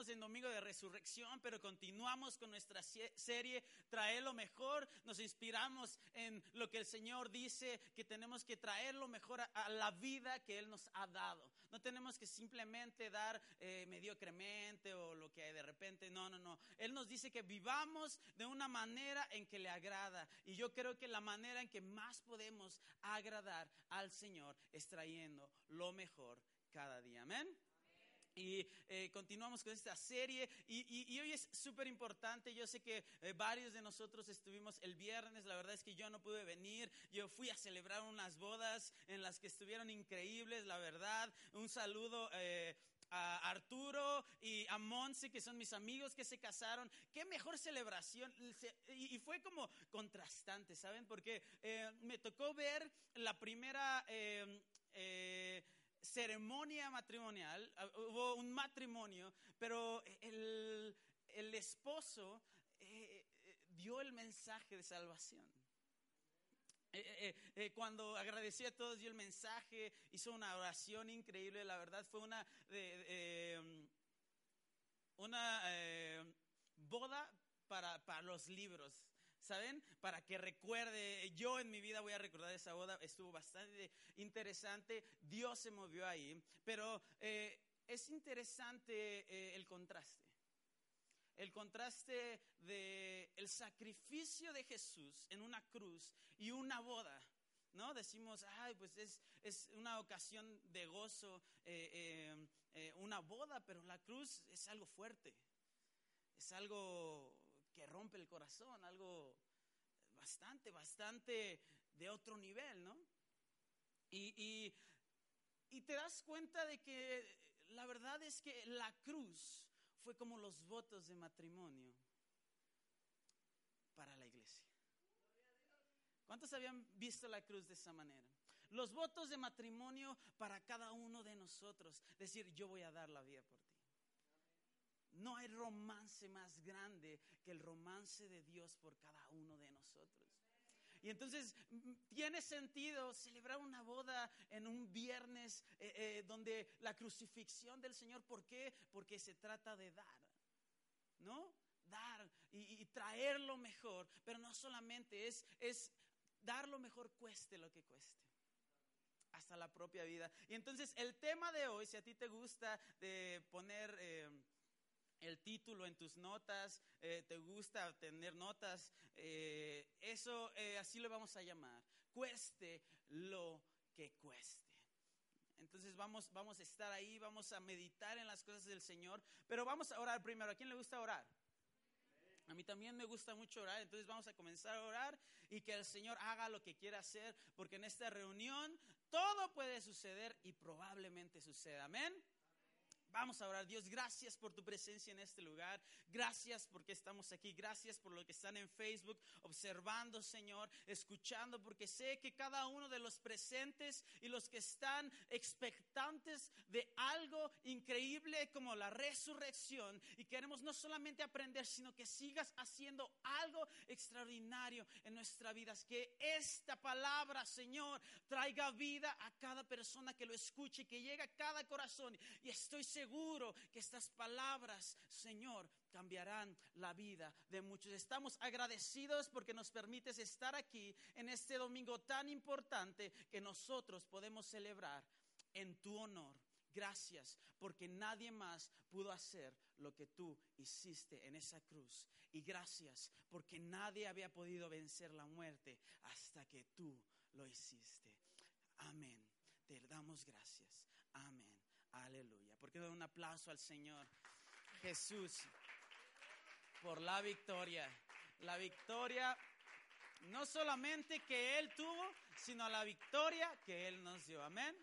estamos en Domingo de Resurrección, pero continuamos con nuestra serie Traer lo mejor. Nos inspiramos en lo que el Señor dice, que tenemos que traer lo mejor a, la vida que Él nos ha dado. No tenemos que simplemente dar eh, mediocremente o lo que hay de repente. No, no, no. Él nos dice que vivamos de una manera en que le agrada. Y yo creo que la manera en que más podemos agradar al Señor es trayendo lo mejor cada día. Amén. Y eh, continuamos con esta serie y, hoy es súper importante. Yo sé que eh, varios de nosotros estuvimos el viernes, la verdad es que yo no pude venir. Yo fui a celebrar unas bodas en las que estuvieron increíbles, la verdad. Un saludo. Eh, a Arturo y a Monse, que son mis amigos que se casaron. Qué mejor celebración. Y, fue como contrastante, ¿saben? Porque me tocó ver la primera ceremonia matrimonial, ah, hubo un matrimonio, pero el, esposo eh, eh, dio el mensaje de salvación. Eh, cuando agradeció a todos, dio el mensaje, hizo una oración increíble, la verdad fue una, una boda para, para los libros. ¿Saben? Para que recuerde, yo en mi vida voy a recordar esa boda, estuvo bastante interesante, Dios se movió ahí, pero eh, es interesante eh, el contraste. El contraste de sacrificio de Jesús en una cruz y una boda. ¿no? Decimos, ay, pues es, es una ocasión de gozo, eh, una boda, pero la cruz es algo fuerte, es algo que rompe el corazón, algo bastante, bastante de otro nivel, ¿no? Y, y, te das cuenta de que la verdad es que la cruz fue como los votos de matrimonio para la iglesia. ¿Cuántos habían visto la cruz de esa manera? Los votos de matrimonio para cada uno de nosotros. Decir, yo voy a dar la vida por ti. No hay romance más grande que el romance de Dios por cada uno de nosotros. Y entonces mm, tiene sentido celebrar una boda en un viernes eh, eh, donde la crucifixión del Señor, ¿por qué? Porque se trata de dar, ¿no? Dar y, traer lo mejor, pero no solamente es, es dar lo mejor cueste lo que cueste hasta la propia vida. Y entonces el tema de hoy, si a ti te gusta de poner... Eh, el título en tus notas, eh, te gusta tener notas, eh, eso eh, así lo vamos a llamar, cueste lo que cueste. Entonces vamos, vamos a estar ahí, vamos a meditar en las cosas del Señor, pero vamos a orar primero. ¿A quién le gusta orar? A mí también me gusta mucho orar, entonces vamos a comenzar a orar y que el Señor haga lo que quiera hacer, porque en esta reunión todo puede suceder y probablemente suceda. Amén. Vamos a orar. Dios, gracias por tu presencia en este lugar. Gracias porque estamos aquí. Gracias por lo que están en Facebook observando, Señor, escuchando, porque sé que cada uno de los presentes y los que están expectantes de algo increíble como la resurrección y queremos no solamente aprender, sino que sigas haciendo algo extraordinario en nuestra vida. Que esta palabra, Señor, traiga vida a cada persona que lo escuche, que llegue a cada corazón. Y estoy seguro seguro que estas palabras, Señor, cambiarán la vida de muchos. Estamos agradecidos porque nos permites estar aquí en este domingo tan importante que nosotros podemos celebrar en tu honor. Gracias porque nadie más pudo hacer lo que tú hiciste en esa cruz. Y gracias porque nadie había podido vencer la muerte hasta que tú lo hiciste. Amén. Te damos gracias. Amén. Aleluya. ¿Por qué un aplauso al Señor Jesús por la victoria? La victoria no solamente que Él tuvo, sino la victoria que Él nos dio. Amén.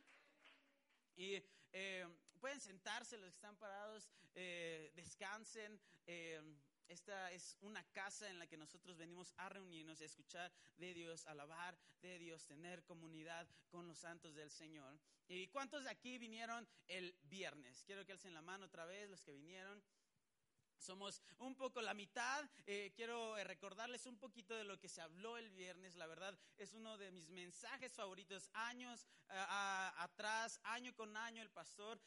Y eh, pueden sentarse los que están parados, eh, descansen. Eh, esta es una casa en la que nosotros venimos a reunirnos, a escuchar de Dios, alabar de Dios, tener comunidad con los santos del Señor. ¿Y cuántos de aquí vinieron el viernes? Quiero que alcen la mano otra vez los que vinieron. Somos un poco la mitad. Eh, quiero eh, recordarles un poquito de lo que se habló el viernes. La verdad es uno de mis mensajes favoritos. Años eh, atrás, año con año, el pastor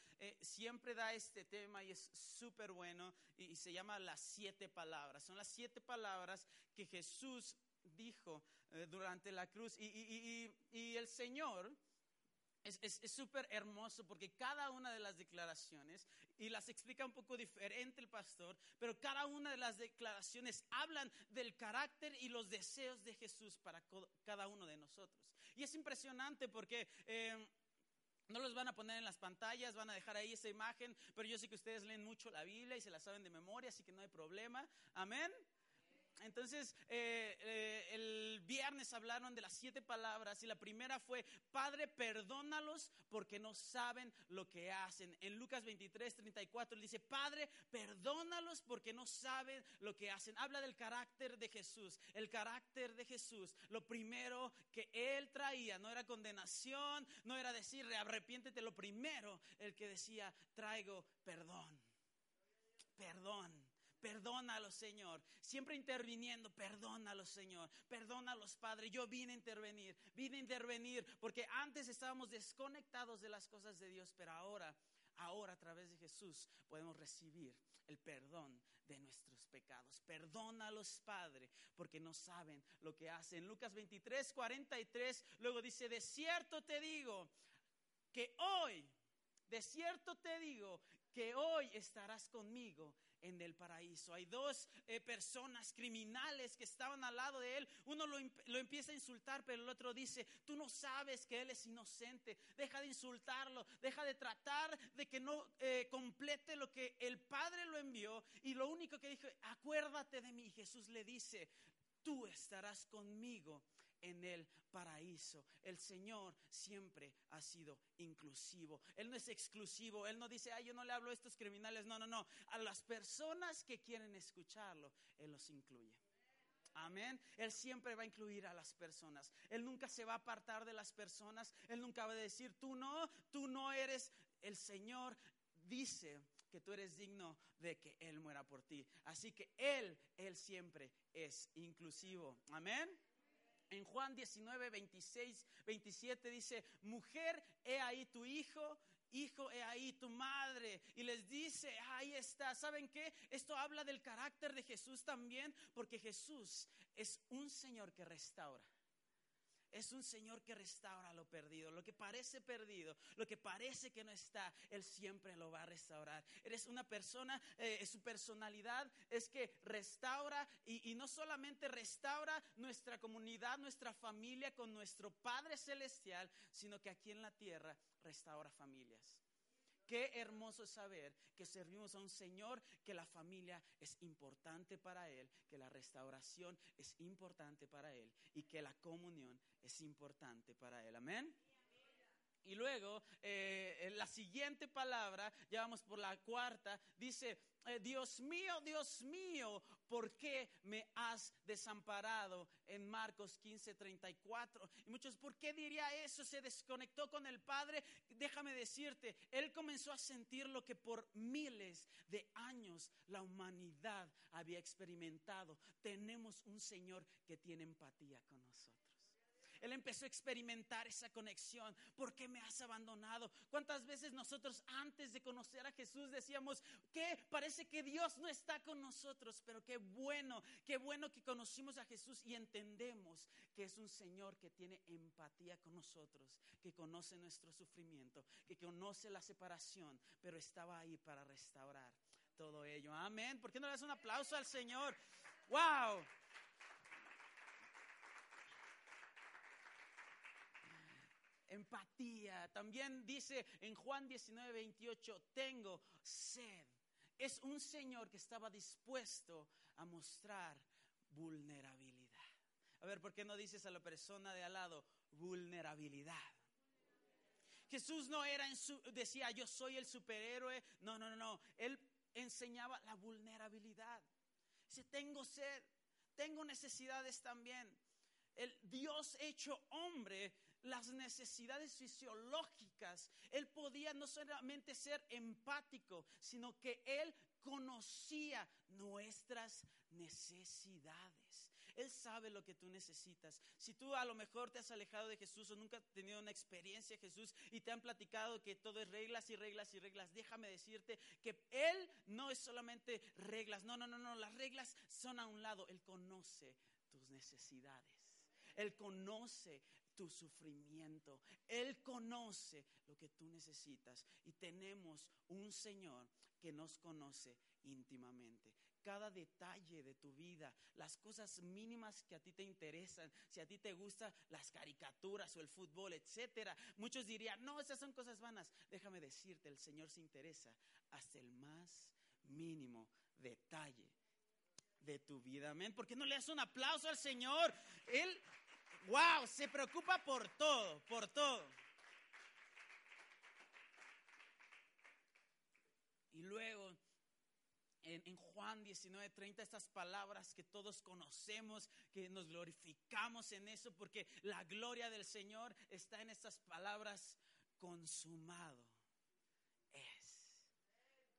siempre da este tema y es súper bueno. Y, se llama las siete palabras. Son las siete palabras que Jesús dijo durante la cruz. y el Señor es súper hermoso porque cada una de las declaraciones, y las explica un poco diferente el pastor, pero cada una de las declaraciones hablan del carácter y los deseos de Jesús para cada uno de nosotros. Y es impresionante porque... Eh, no los van a poner en las pantallas, van a dejar ahí esa imagen, pero yo sé que ustedes leen mucho la Biblia y se la saben de memoria, así que no hay problema. Amén. Entonces, eh, eh, el viernes hablaron de las siete palabras y la primera fue, Padre, perdónalos porque no saben lo que hacen. En Lucas 23, 34 dice, Padre, perdónalos porque no saben lo que hacen. Habla del carácter de Jesús. El carácter de Jesús, lo primero que él traía no era condenación, no era decir, arrepiéntete. Lo primero, el que decía, traigo perdón. Perdón. Perdónalos, Señor. Siempre interviniendo, perdónalos, Señor. Perdónalos, Padre. Yo vine a intervenir, vine a intervenir porque antes estábamos desconectados de las cosas de Dios, pero ahora, ahora a través de Jesús podemos recibir el perdón de nuestros pecados. Perdónalos, Padre, porque no saben lo que hacen. Lucas 23, 43, luego dice, de cierto te digo que hoy, de cierto te digo que hoy estarás conmigo en el paraíso. Hay dos eh, personas criminales que estaban al lado de él. Uno lo, empieza a insultar, pero el otro dice, tú no sabes que él es inocente. Deja de insultarlo, deja de tratar de que no eh, complete lo que el Padre lo envió. Y lo único que dijo, acuérdate de mí. Jesús le dice, tú estarás conmigo en el paraíso. El Señor siempre ha sido inclusivo. Él no es exclusivo. Él no dice, ay, yo no le hablo a estos criminales. No, no, no. A las personas que quieren escucharlo, Él los incluye. Amén. Él siempre va a incluir a las personas. Él nunca se va a apartar de las personas. Él nunca va a decir, tú no, tú no eres. El Señor dice que tú eres digno de que Él muera por ti. Así que Él, Él siempre es inclusivo. Amén. En Juan 19, 26, 27 dice, mujer, he ahí tu hijo, hijo, he ahí tu madre. Y les dice, ahí está. ¿Saben qué? Esto habla del carácter de Jesús también, porque Jesús es un Señor que restaura. Es un Señor que restaura lo perdido, lo que parece perdido, lo que parece que no está, Él siempre lo va a restaurar. Eres una persona, eh, su personalidad es que restaura y, y no solamente restaura nuestra comunidad, nuestra familia con nuestro Padre Celestial, sino que aquí en la tierra restaura familias. Qué hermoso saber que servimos a un Señor, que la familia es importante para Él, que la restauración es importante para Él y que la comunión es importante para Él. Amén. Y luego, eh, la siguiente palabra, ya vamos por la cuarta, dice, eh, Dios mío, Dios mío, ¿por qué me has desamparado? En Marcos 15, 34. Y muchos, ¿por qué diría eso? Se desconectó con el Padre. Déjame decirte, Él comenzó a sentir lo que por miles de años la humanidad había experimentado. Tenemos un Señor que tiene empatía con nosotros. Él empezó a experimentar esa conexión. ¿Por qué me has abandonado? ¿Cuántas veces nosotros antes de conocer a Jesús decíamos que parece que Dios no está con nosotros? Pero qué bueno, qué bueno que conocimos a Jesús y entendemos que es un Señor que tiene empatía con nosotros, que conoce nuestro sufrimiento, que conoce la separación, pero estaba ahí para restaurar todo ello. Amén. ¿Por qué no le das un aplauso al Señor? ¡Wow! Empatía. También dice en Juan 19, 28, tengo sed. Es un Señor que estaba dispuesto a mostrar vulnerabilidad. A ver, ¿por qué no dices a la persona de al lado vulnerabilidad? Jesús no era en su, decía yo soy el superhéroe. No, no, no, no. Él enseñaba la vulnerabilidad. Dice, tengo sed, tengo necesidades también. El Dios hecho hombre las necesidades fisiológicas. Él podía no solamente ser empático, sino que él conocía nuestras necesidades. Él sabe lo que tú necesitas. Si tú a lo mejor te has alejado de Jesús o nunca has tenido una experiencia de Jesús y te han platicado que todo es reglas y reglas y reglas, déjame decirte que Él no es solamente reglas. No, no, no, no. Las reglas son a un lado. Él conoce tus necesidades. Él conoce tu sufrimiento. Él conoce lo que tú necesitas. Y tenemos un Señor que nos conoce íntimamente. Cada detalle de tu vida, las cosas mínimas que a ti te interesan, si a ti te gustan las caricaturas o el fútbol, etcétera. Muchos dirían, no, esas son cosas vanas. Déjame decirte, el Señor se interesa hasta el más mínimo detalle de tu vida. Amén. ¿Por qué no le das un aplauso al Señor? Él Wow, se preocupa por todo, por todo. Y luego, en, en Juan 19:30, estas palabras que todos conocemos, que nos glorificamos en eso, porque la gloria del Señor está en estas palabras, consumado es,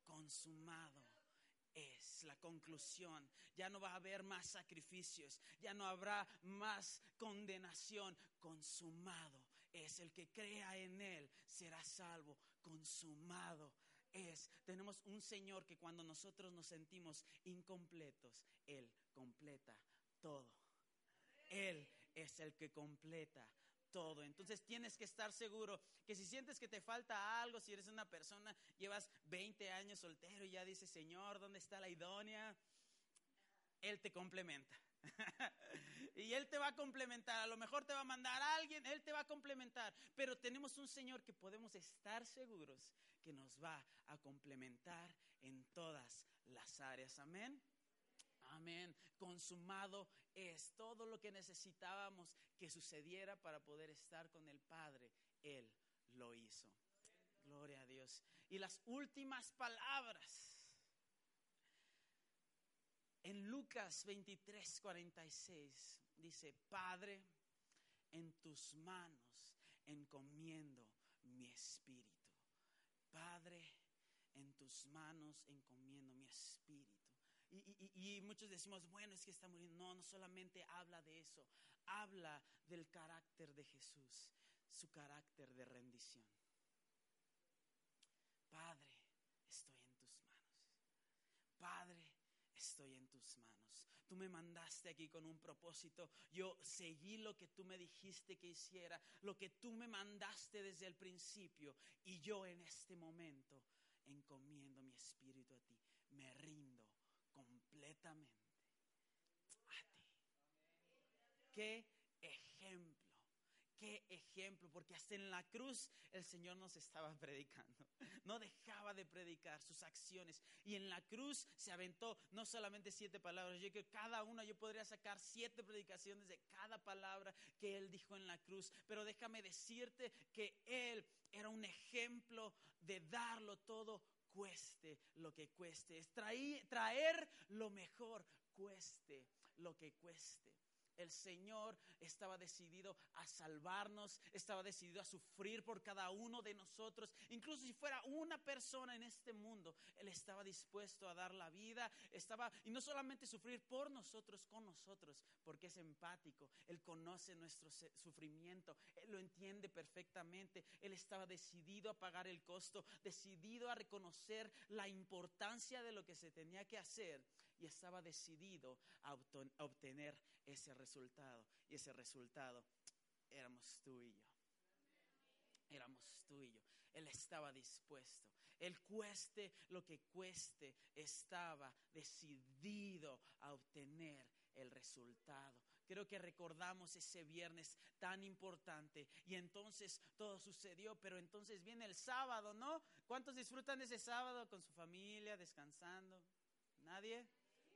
consumado es la conclusión. Ya no va a haber más sacrificios, ya no habrá más condenación. Consumado es el que crea en Él, será salvo. Consumado es. Tenemos un Señor que cuando nosotros nos sentimos incompletos, Él completa todo. Él es el que completa todo. Entonces tienes que estar seguro que si sientes que te falta algo, si eres una persona, llevas 20 años soltero y ya dices, Señor, ¿dónde está la idónea? Él te complementa. y Él te va a complementar. A lo mejor te va a mandar a alguien, Él te va a complementar. Pero tenemos un Señor que podemos estar seguros que nos va a complementar en todas las áreas. Amén. Amén. Consumado es todo lo que necesitábamos que sucediera para poder estar con el Padre. Él lo hizo. Gloria a Dios. Y las últimas palabras. En Lucas 23, 46 dice, Padre, en tus manos encomiendo mi espíritu. Padre, en tus manos encomiendo mi espíritu. Y, muchos decimos, bueno, es que está muriendo. No, no solamente habla de eso, habla del carácter de Jesús, su carácter de rendición. Padre, estoy en tus manos. Padre, estoy en tus manos. Tú me mandaste aquí con un propósito. Yo seguí lo que tú me dijiste que hiciera, lo que tú me mandaste desde el principio. Y yo en este momento encomiendo mi espíritu a ti. Me rindo a ti. Qué ejemplo, qué ejemplo, porque hasta en la cruz el Señor nos estaba predicando. No dejaba de predicar sus acciones. Y en la cruz se aventó no solamente siete palabras, yo que cada una yo podría sacar siete predicaciones de cada palabra que Él dijo en la cruz. Pero déjame decirte que Él era un ejemplo de darlo todo cueste lo que cueste. Es traer, traer lo mejor, cueste lo que cueste. El Señor estaba decidido a salvarnos, estaba decidido a sufrir por cada uno de nosotros. Incluso si fuera una persona en este mundo, Él estaba dispuesto a dar la vida, estaba, y no solamente sufrir por nosotros, con nosotros, porque es empático, Él conoce nuestro sufrimiento, Él lo entiende perfectamente, Él estaba decidido a pagar el costo, decidido a reconocer la importancia de lo que se tenía que hacer y estaba decidido a obtener ese resultado. Y ese resultado éramos tú y yo. Éramos tú y yo. Él estaba dispuesto. Él cueste lo que cueste, estaba decidido a obtener el resultado. Creo que recordamos ese viernes tan importante y entonces todo sucedió, pero entonces viene el sábado, ¿no? ¿Cuántos disfrutan ese sábado con su familia, descansando? ¿Nadie?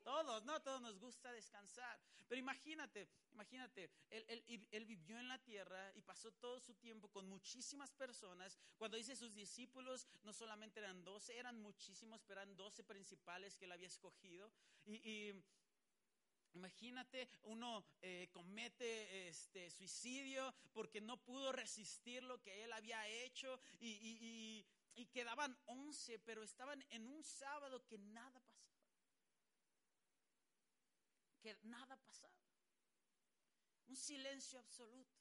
Todos, ¿no? Todos nos gusta descansar. Pero imagínate, imagínate, él, vivió en la tierra y pasó todo su tiempo con muchísimas personas. Cuando dice sus discípulos, no solamente eran doce, eran muchísimos, pero eran doce principales que él había escogido. Y, Imagínate, uno eh, comete este suicidio porque no pudo resistir lo que él había hecho y, y quedaban once, pero estaban en un sábado que nada pasaba. Que nada pasaba. Un silencio absoluto.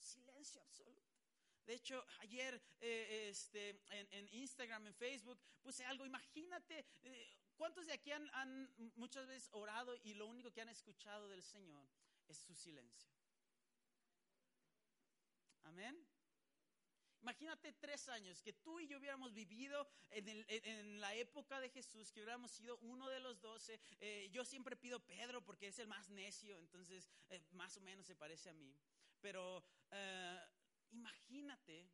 Silencio absoluto. De hecho, ayer eh, este, en, Instagram, en Facebook, puse algo. Imagínate, eh, ¿cuántos de aquí han, han muchas veces orado y lo único que han escuchado del Señor es su silencio? Amén. Imagínate tres años que tú y yo hubiéramos vivido en, la época de Jesús, que hubiéramos sido uno de los doce. Eh, yo siempre pido Pedro porque es el más necio, entonces eh, más o menos se parece a mí. Pero eh, imagínate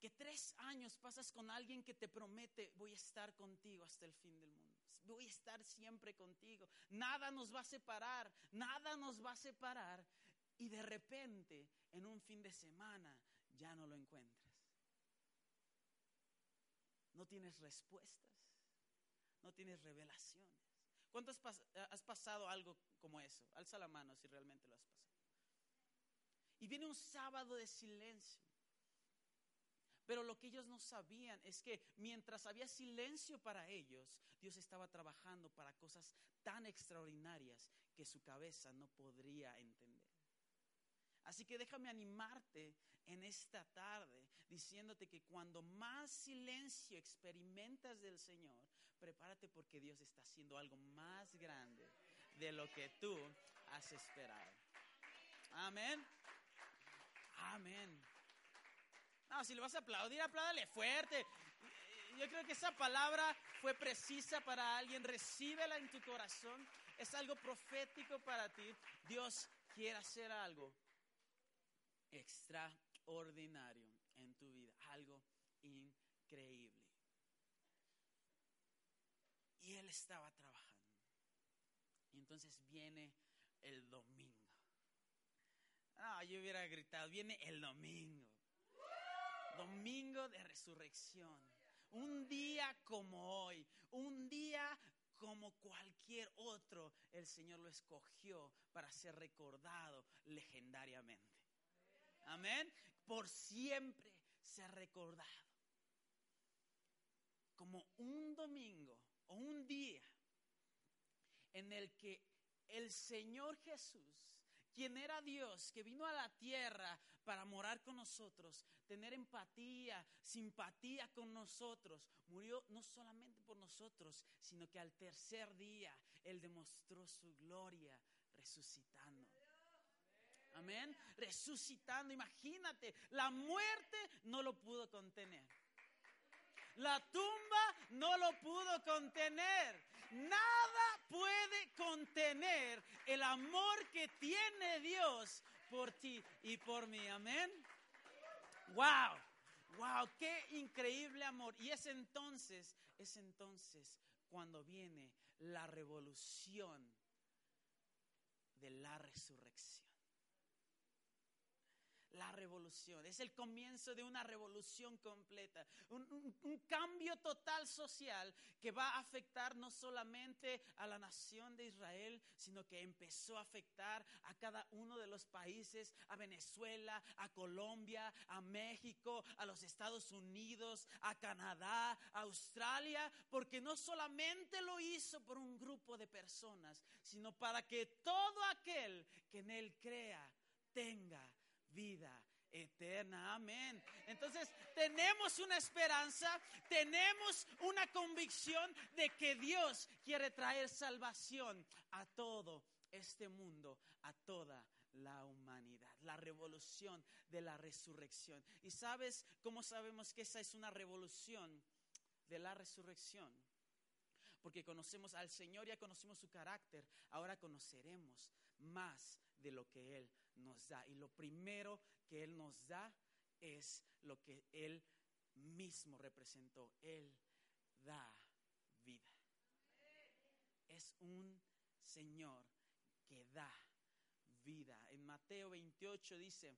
que tres años pasas con alguien que te promete, voy a estar contigo hasta el fin del mundo. Voy a estar siempre contigo. Nada nos va a separar, nada nos va a separar. Y de repente, en un fin de semana, ya no lo encuentras. No tienes respuestas, no tienes revelaciones. ¿Cuánto has, pasado algo como eso? Alza la mano si realmente lo has pasado. Y viene un sábado de silencio. Pero lo que ellos no sabían es que mientras había silencio para ellos, Dios estaba trabajando para cosas tan extraordinarias que su cabeza no podría entender. Así que déjame animarte en esta tarde diciéndote que cuando más silencio experimentas del Señor, prepárate porque Dios está haciendo algo más grande de lo que tú has esperado. Amén. Amén. No, si le vas a aplaudir, apláudale fuerte. Yo creo que esa palabra fue precisa para alguien. Recíbela en tu corazón. Es algo profético para ti. Dios quiere hacer algo extraordinario en tu vida, algo increíble. Y él estaba trabajando. Y entonces viene el domingo. Ah, yo hubiera gritado, viene el domingo. Domingo de resurrección. Un día como hoy, un día como cualquier otro, el Señor lo escogió para ser recordado legendariamente. Amén. Por siempre se ha recordado. Como un domingo o un día en el que el Señor Jesús, quien era Dios, que vino a la tierra para morar con nosotros, tener empatía, simpatía con nosotros, murió no solamente por nosotros, sino que al tercer día Él demostró su gloria resucitando. Amén. Resucitando. Imagínate, la muerte no lo pudo contener. La tumba no lo pudo contener. Nada puede contener el amor que tiene Dios por ti y por mí. Amén. Wow. Wow, qué increíble amor. Y es entonces, es entonces cuando viene la revolución de la resurrección la revolución. Es el comienzo de una revolución completa, un, cambio total social que va a afectar no solamente a la nación de Israel, sino que empezó a afectar a cada uno de los países, a Venezuela, a Colombia, a México, a los Estados Unidos, a Canadá, a Australia, porque no solamente lo hizo por un grupo de personas, sino para que todo aquel que en él crea tenga vida eterna. Amén. Entonces tenemos una esperanza, tenemos una convicción de que Dios quiere traer salvación a todo este mundo, a toda la humanidad, la revolución de la resurrección. ¿Y sabes cómo sabemos que esa es una revolución de la resurrección? Porque conocemos al Señor, ya conocimos su carácter, ahora conoceremos más de lo que Él nos da. Y lo primero que Él nos da es lo que Él mismo representó. Él da vida. Es un Señor que da vida. En Mateo 28 dice,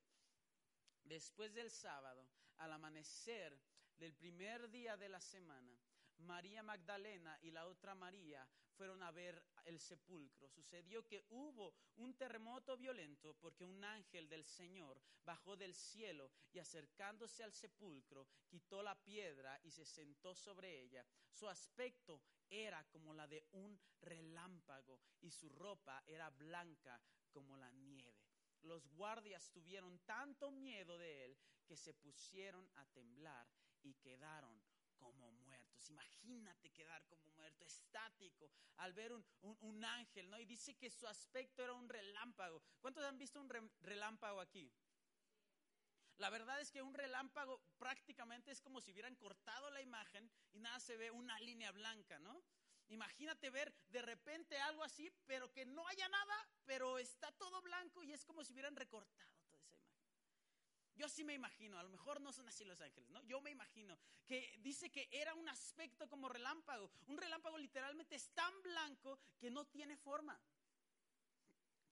después del sábado, al amanecer del primer día de la semana, María Magdalena y la otra María fueron a ver el sepulcro. Sucedió que hubo un terremoto violento porque un ángel del Señor bajó del cielo y acercándose al sepulcro quitó la piedra y se sentó sobre ella. Su aspecto era como la de un relámpago y su ropa era blanca como la nieve. Los guardias tuvieron tanto miedo de él que se pusieron a temblar y quedaron como muertos. Imagínate quedar como muerto, estático, al ver un, ángel, ¿no? Y dice que su aspecto era un relámpago. ¿Cuántos han visto un relámpago aquí? La verdad es que un relámpago prácticamente es como si hubieran cortado la imagen y nada se ve una línea blanca, ¿no? Imagínate ver de repente algo así, pero que no haya nada, pero está todo blanco y es como si hubieran recortado. Yo sí me imagino, a lo mejor no son así los ángeles, ¿no? Yo me imagino que dice que era un aspecto como relámpago. Un relámpago literalmente es tan blanco que no tiene forma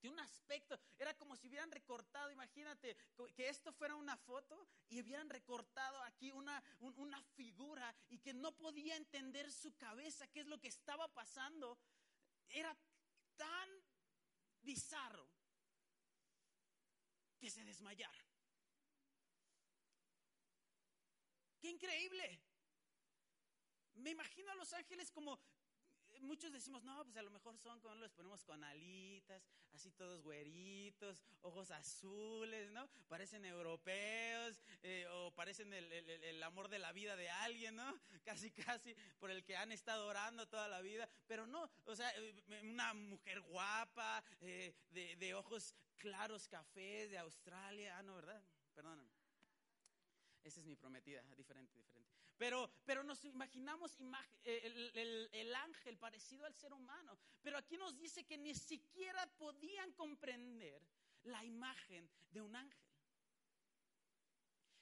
un aspecto, era como si hubieran recortado, imagínate, que esto fuera una foto y hubieran recortado aquí una, una figura y que no podía entender su cabeza qué es lo que estaba pasando. Era tan bizarro que se desmayara. ¡Qué increíble! Me imagino a los ángeles como muchos decimos, no, pues a lo mejor son como los ponemos con alitas, así todos güeritos, ojos azules, ¿no? Parecen europeos eh, o parecen el, amor de la vida de alguien, ¿no? Casi, casi por el que han estado orando toda la vida. Pero no, o sea, eh, una mujer guapa, eh, de, de ojos claros, cafés, de Australia. Ah, no, ¿verdad? Perdóname. Esa es mi prometida, diferente, diferente. Pero, pero nos imaginamos eh, el, ángel parecido al ser humano. Pero aquí nos dice que ni siquiera podían comprender la imagen de un ángel.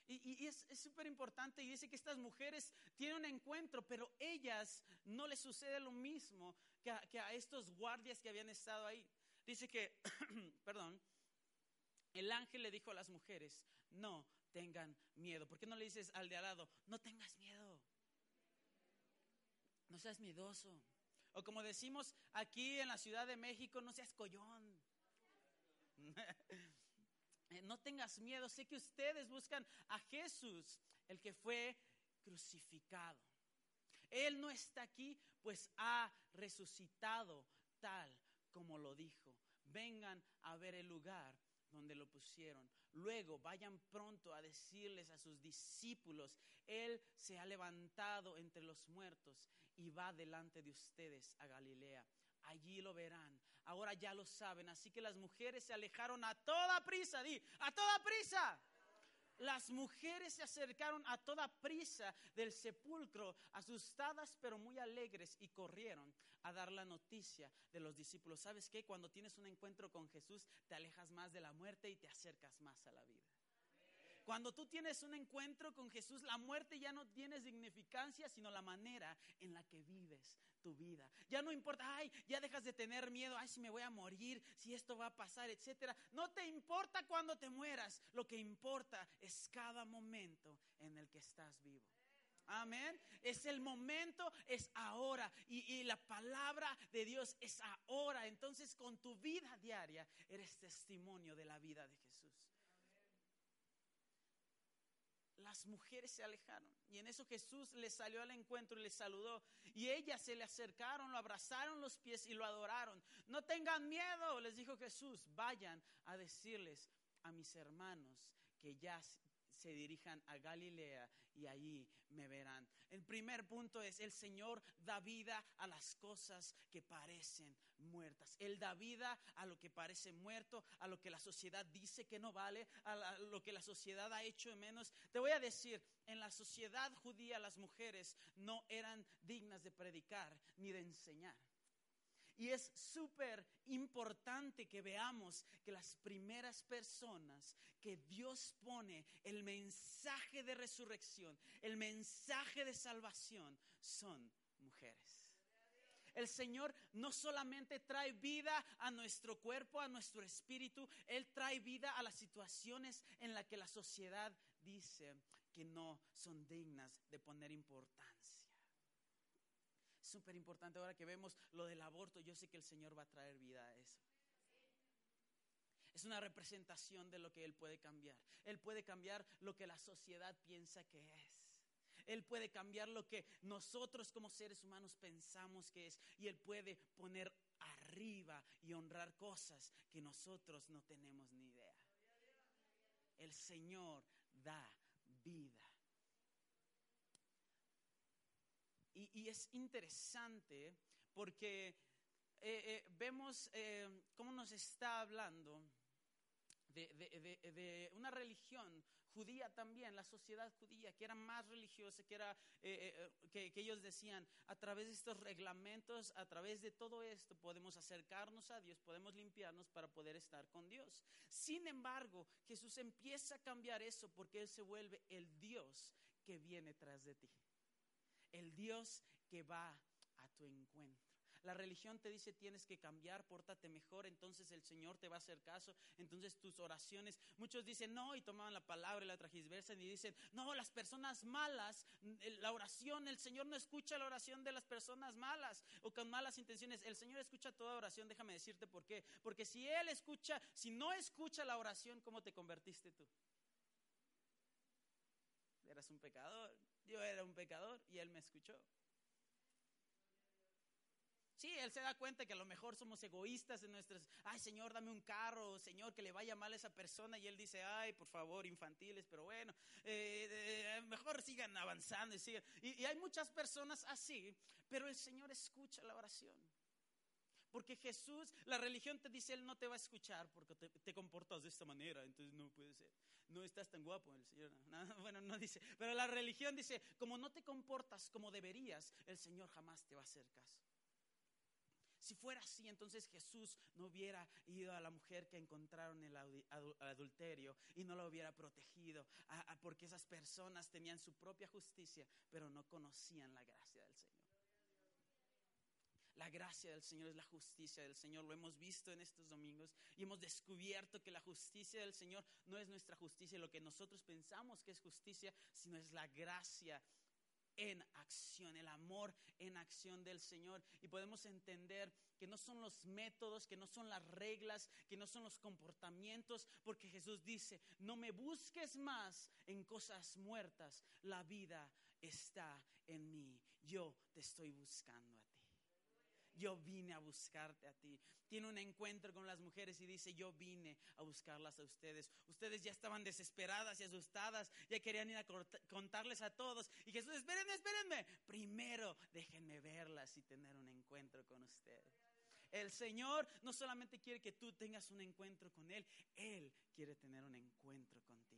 Y, es súper importante y dice que estas mujeres tienen un encuentro, pero ellas no les sucede lo mismo que a, que a estos guardias que habían estado ahí. Dice que, perdón, el ángel le dijo a las mujeres, no tengan miedo. ¿Por qué no le dices al de al lado, no tengas miedo? No seas miedoso. O como decimos aquí en la Ciudad de México, no seas collón. no tengas miedo. Sé que ustedes buscan a Jesús, el que fue crucificado. Él no está aquí, pues ha resucitado tal como lo dijo. Vengan a ver el lugar donde lo pusieron. Luego vayan pronto a decirles a sus discípulos, Él se ha levantado entre los muertos y va delante de ustedes a Galilea. Allí lo verán. Ahora ya lo saben. Así que las mujeres se alejaron a toda prisa. Di, a toda prisa las mujeres se acercaron a toda prisa del sepulcro, asustadas pero muy alegres, y corrieron a dar la noticia de los discípulos. ¿Sabes qué? Cuando tienes un encuentro con Jesús, te alejas más de la muerte y te acercas más a la vida. Cuando tú tienes un encuentro con Jesús, la muerte ya no tiene significancia, sino la manera en la que vives tu vida. Ya no importa, ay, ya dejas de tener miedo, ay, si me voy a morir, si esto va a pasar, etcétera. No te importa cuando te mueras, lo que importa es cada momento en el que estás vivo. Amén. Es el momento, es ahora. Y, y, la palabra de Dios es ahora. Entonces con tu vida diaria eres testimonio de la vida de Jesús las mujeres se alejaron. Y en eso Jesús les salió al encuentro y les saludó. Y ellas se le acercaron, lo abrazaron los pies y lo adoraron. No tengan miedo, les dijo Jesús. Vayan a decirles a mis hermanos que ya se dirijan a Galilea y allí me verán. El primer punto es, el Señor da vida a las cosas que parecen muertas. Él da vida a lo que parece muerto, a lo que la sociedad dice que no vale, a lo que la sociedad ha hecho de menos. Te voy a decir, en la sociedad judía las mujeres no eran dignas de predicar ni de enseñar. Y es súper importante que veamos que las primeras personas que Dios pone el mensaje de resurrección, el mensaje de salvación, son mujeres. El Señor no solamente trae vida a nuestro cuerpo, a nuestro espíritu, Él trae vida a las situaciones en las que la sociedad dice que no son dignas de poner importancia. Súper importante ahora que vemos lo del aborto. Yo sé que el Señor va a traer vida a eso. Es una representación de lo que Él puede cambiar. Él puede cambiar lo que la sociedad piensa que es. Él puede cambiar lo que nosotros como seres humanos pensamos que es. Y Él puede poner arriba y honrar cosas que nosotros no tenemos ni idea. El Señor da vida. Y, es interesante porque eh, eh, vemos eh, cómo nos está hablando de, una religión judía también, la sociedad judía, que era más religiosa, que, era, que, que, ellos decían, a través de estos reglamentos, a través de todo esto, podemos acercarnos a Dios, podemos limpiarnos para poder estar con Dios. Sin embargo, Jesús empieza a cambiar eso porque Él se vuelve el Dios que viene tras de ti el Dios que va a tu encuentro. La religión te dice tienes que cambiar, pórtate mejor, entonces el Señor te va a hacer caso, entonces tus oraciones, muchos dicen no y toman la palabra y la tragisversan y dicen, no, las personas malas, la oración, el Señor no escucha la oración de las personas malas o con malas intenciones, el Señor escucha toda oración, déjame decirte por qué, porque si Él escucha, si no escucha la oración, ¿cómo te convertiste tú? Eras un pecador, yo era un pecador y Él me escuchó. Sí, Él se da cuenta que a lo mejor somos egoístas en nuestras, ay Señor, dame un carro, Señor, que le vaya mal a esa persona y Él dice, ay, por favor, infantiles, pero bueno, eh, mejor sigan avanzando y sigan. y hay muchas personas así, pero el Señor escucha la oración. Porque Jesús, la religión te dice, Él no te va a escuchar porque te, comportas de esta manera, entonces no puede ser. No estás tan guapo, el Señor. bueno, no dice. Pero la religión dice, como no te comportas como deberías, el Señor jamás te va a hacer caso. Si fuera así, entonces Jesús no hubiera ido a la mujer que encontraron en el adulterio y no la hubiera protegido, porque esas personas tenían su propia justicia, pero no conocían la gracia del Señor. La gracia del Señor es la justicia del Señor. Lo hemos visto en estos domingos y hemos descubierto que la justicia del Señor no es nuestra justicia, lo que nosotros pensamos que es justicia, sino es la gracia en acción, el amor en acción del Señor. Y podemos entender que no son los métodos, que no son las reglas, que no son los comportamientos, porque Jesús dice, no me busques más en cosas muertas, la vida está en mí, yo te estoy buscando yo vine a buscarte a ti. Tiene un encuentro con las mujeres y dice, yo vine a buscarlas a ustedes. Ustedes ya estaban desesperadas y asustadas, ya querían ir a contarles a todos. Y Jesús, espérenme, espérenme. Primero déjenme verlas y tener un encuentro con ustedes. El Señor no solamente quiere que tú tengas un encuentro con Él, Él quiere tener un encuentro contigo.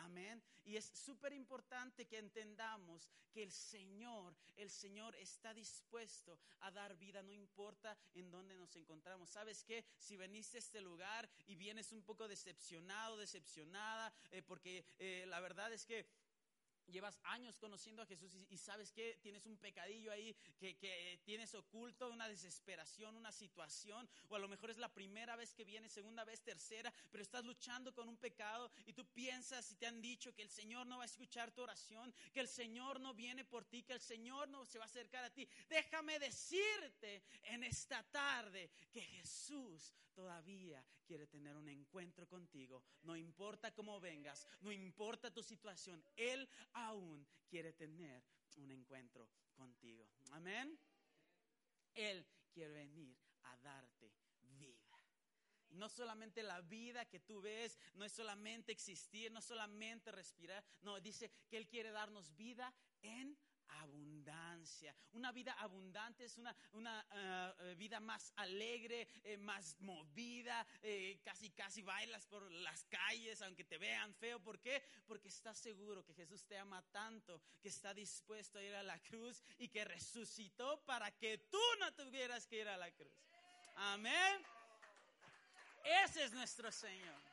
Amén. Y es súper importante que entendamos que el Señor, el Señor está dispuesto a dar vida, no importa en dónde nos encontramos. ¿Sabes qué? Si veniste a este lugar y vienes un poco decepcionado, decepcionada, eh, porque eh, la verdad es que llevas años conociendo a Jesús y, sabes que tienes un pecadillo ahí que, que, tienes oculto, una desesperación, una situación, o a lo mejor es la primera vez que vienes, segunda vez, tercera, pero estás luchando con un pecado y tú piensas y te han dicho que el Señor no va a escuchar tu oración, que el Señor no viene por ti, que el Señor no se va a acercar a ti. Déjame decirte en esta tarde que Jesús todavía quiere tener un encuentro contigo. No importa cómo vengas, no importa tu situación, Él aún quiere tener un encuentro contigo. Amén. Él quiere venir a darte vida. No solamente la vida que tú ves, no es solamente existir, no solamente respirar, no, dice que Él quiere darnos vida en abundancia. Una vida abundante es una, una ah, eh, vida más alegre, eh, más movida, eh, casi casi bailas por las calles aunque te vean feo. ¿Por qué? Porque estás seguro que Jesús te ama tanto, que está dispuesto a ir a la cruz y que resucitó para que tú no tuvieras que ir a la cruz. Amén. Ese es nuestro Señor.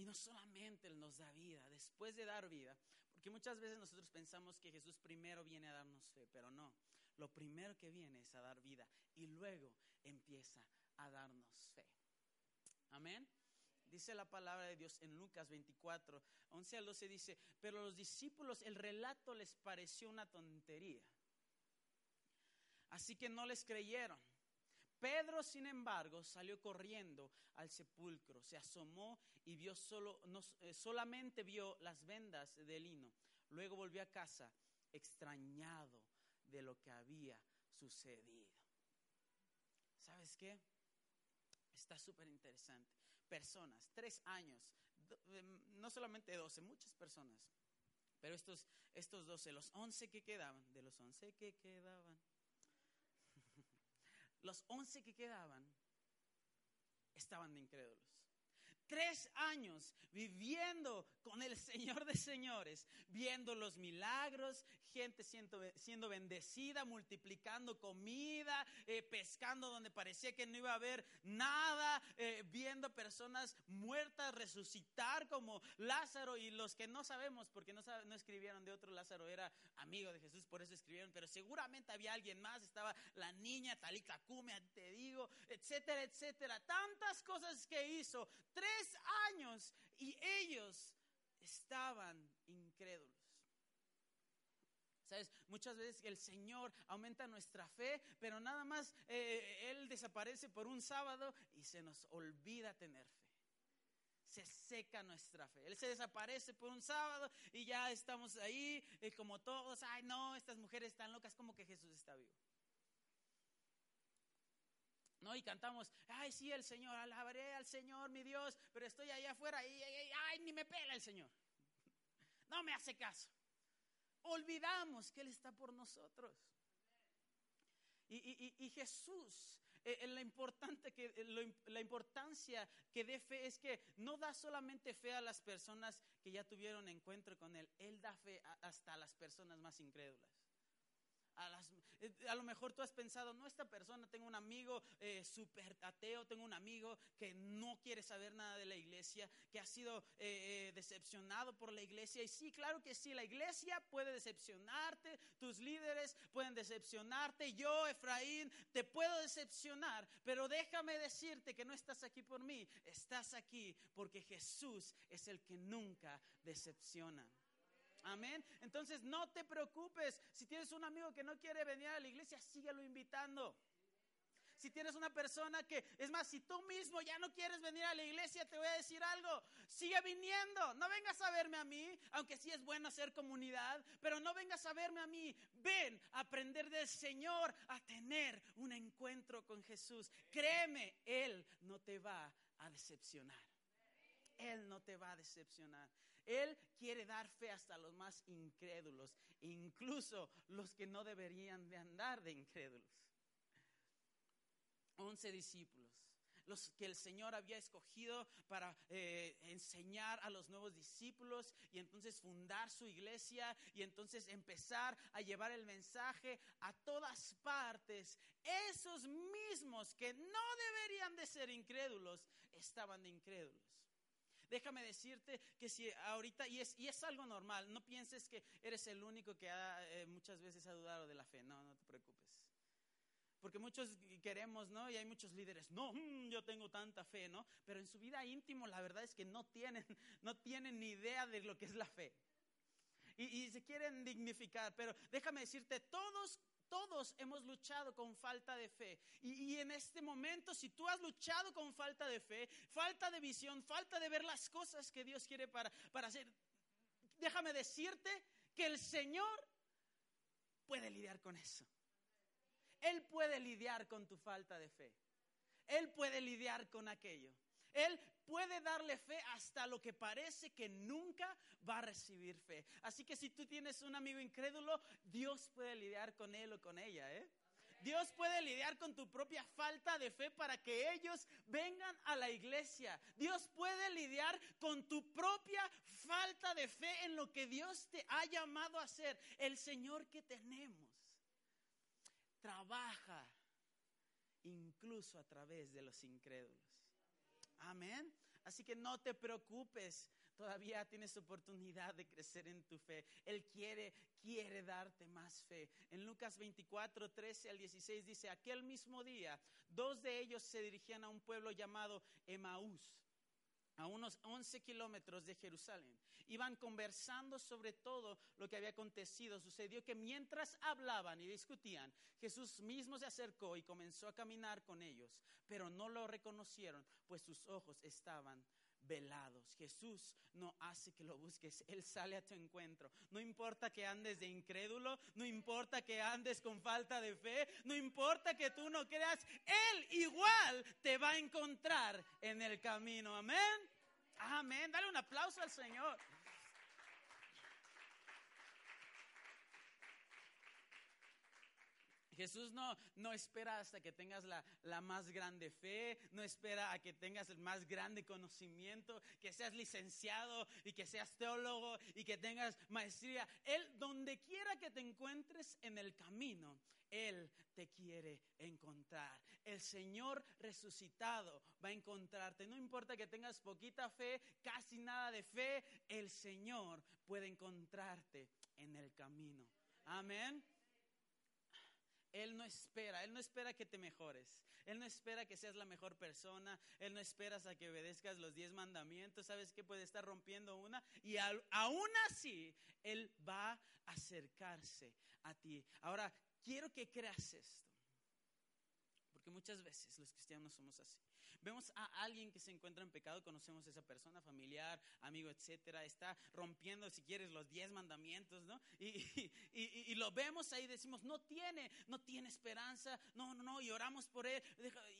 Y no solamente Él nos da vida, después de dar vida, porque muchas veces nosotros pensamos que Jesús primero viene a darnos fe, pero no. Lo primero que viene es a dar vida y luego empieza a darnos fe. Amén. Dice la palabra de Dios en Lucas 24, 11 al 12 dice, pero a los discípulos el relato les pareció una tontería. Así que no les creyeron. Pedro, sin embargo, salió corriendo al sepulcro, se asomó y vio solo, no, eh, solamente vio las vendas de lino. Luego volvió a casa extrañado de lo que había sucedido. ¿Sabes qué? Está súper interesante. Personas, tres años, em, no solamente doce, muchas personas. Pero estos, estos doce, los once que quedaban, de los once que quedaban, los once que quedaban estaban de incrédulos. Tres años viviendo con el Señor de señores, viendo los milagros, gente siendo, siendo bendecida, multiplicando comida, eh, pescando donde parecía que no iba a haber nada, eh, viendo personas muertas resucitar como Lázaro. Y los que no sabemos, porque no, no escribieron de otro Lázaro, era amigo de Jesús, por eso escribieron, pero seguramente había alguien más, estaba la niña Talita Cume, te digo, etcétera, etcétera, tantas cosas que hizo, tres años y ellos estaban incrédulos. ¿Sabes? Muchas veces el Señor aumenta nuestra fe, pero nada más eh, Él desaparece por un sábado y se nos olvida tener fe. Se seca nuestra fe. Él se desaparece por un sábado y ya estamos ahí eh, como todos. Ay, no, estas mujeres están locas, como que Jesús está vivo. ¿No? Y cantamos, ay, sí, el Señor, alabaré al Señor, mi Dios, pero estoy allá afuera y, ay, ni me pela el Señor. No me hace caso. Olvidamos que Él está por nosotros. Y, Jesús, eh, la, importante que, eh, la importancia que dé fe es que no da solamente fe a las personas que ya tuvieron encuentro con Él, Él da fe hasta a las personas más incrédulas. Eh, a, lo mejor tú has pensado, no, esta persona, tengo un amigo eh, súper ateo, tengo un amigo que no quiere saber nada de la iglesia, que ha sido eh, decepcionado por la iglesia. Y sí, claro que sí, la iglesia puede decepcionarte, tus líderes pueden decepcionarte, yo, Efraín, te puedo decepcionar, pero déjame decirte que no estás aquí por mí, estás aquí porque Jesús es el que nunca decepciona. Amén. Entonces no te preocupes. Si tienes un amigo que no quiere venir a la iglesia, síguelo invitando. Si tienes una persona que, es más, si tú mismo ya no quieres venir a la iglesia, te voy a decir algo. Sigue viniendo. No vengas a verme a mí, aunque sí es bueno hacer comunidad, pero no vengas a verme a mí. Ven a aprender del Señor, a tener un encuentro con Jesús. Créeme, Él no te va a decepcionar. Él no te va a decepcionar. Él quiere dar fe hasta los más incrédulos, incluso los que no deberían de andar de incrédulos. Once discípulos, los que el Señor había escogido para eh, enseñar a los nuevos discípulos y entonces fundar su iglesia y entonces empezar a llevar el mensaje a todas partes. Esos mismos que no deberían de ser incrédulos, estaban de incrédulos. Déjame decirte que si ahorita, y es, y es algo normal, no pienses que eres el único que eh, muchas veces ha dudado de la fe, no, no te preocupes. Porque muchos queremos, ¿no? Y hay muchos líderes, no, mm, yo tengo tanta fe, ¿no? Pero en su vida íntimo la verdad es que no tienen, no tienen ni idea de lo que es la fe. Y, y se quieren dignificar, pero déjame decirte, todos todos hemos luchado con falta de fe. Y, en este momento, si tú has luchado con falta de fe, falta de visión, falta de ver las cosas que Dios quiere para, para hacer, déjame decirte que el Señor puede lidiar con eso. Él puede lidiar con tu falta de fe. Él puede lidiar con aquello. Él puede darle fe hasta lo que parece que nunca va a recibir fe. Así que si tú tienes un amigo incrédulo, Dios puede lidiar con él o con ella, ¿eh? Dios puede lidiar con tu propia falta de fe para que ellos vengan a la iglesia. Dios puede lidiar con tu propia falta de fe en lo que Dios te ha llamado a hacer. El Señor que tenemos trabaja incluso a través de los incrédulos. Amén. Así que no te preocupes, todavía tienes oportunidad de crecer en tu fe. Él quiere, quiere darte más fe. En Lucas 24, 13 al 16 dice, aquel mismo día, dos de ellos se dirigían a un pueblo llamado Emaús a unos 11 kilómetros de Jerusalén. Iban conversando sobre todo lo que había acontecido. Sucedió que mientras hablaban y discutían, Jesús mismo se acercó y comenzó a caminar con ellos, pero no lo reconocieron, pues sus ojos estaban velados. Jesús no hace que lo busques, Él sale a tu encuentro. No importa que andes de incrédulo, no importa que andes con falta de fe, no importa que tú no creas, Él igual te va a encontrar en el camino. Amén. Amén. Dale un aplauso al Señor. Jesús no, no espera hasta que tengas la, la, más grande fe, no espera a que tengas el más grande conocimiento, que seas licenciado y que seas teólogo y que tengas maestría. Él, donde quiera que te encuentres en el camino, Él te quiere encontrar. El Señor resucitado va a encontrarte. No importa que tengas poquita fe, casi nada de fe, el Señor puede encontrarte en el camino. Amén. Él no espera, Él no espera que te mejores, Él no espera que seas la mejor persona, Él no espera a que obedezcas los diez mandamientos, sabes que puede estar rompiendo una y aún así Él va a acercarse a ti. Ahora, quiero que creas esto, porque muchas veces los cristianos somos así. Vemos a alguien que se encuentra en pecado, conocemos a esa persona, familiar, amigo, etcétera, está rompiendo, si quieres, los diez mandamientos, ¿no? Y, y, lo vemos ahí, decimos, no tiene, no tiene esperanza, no, no, no, y oramos por él.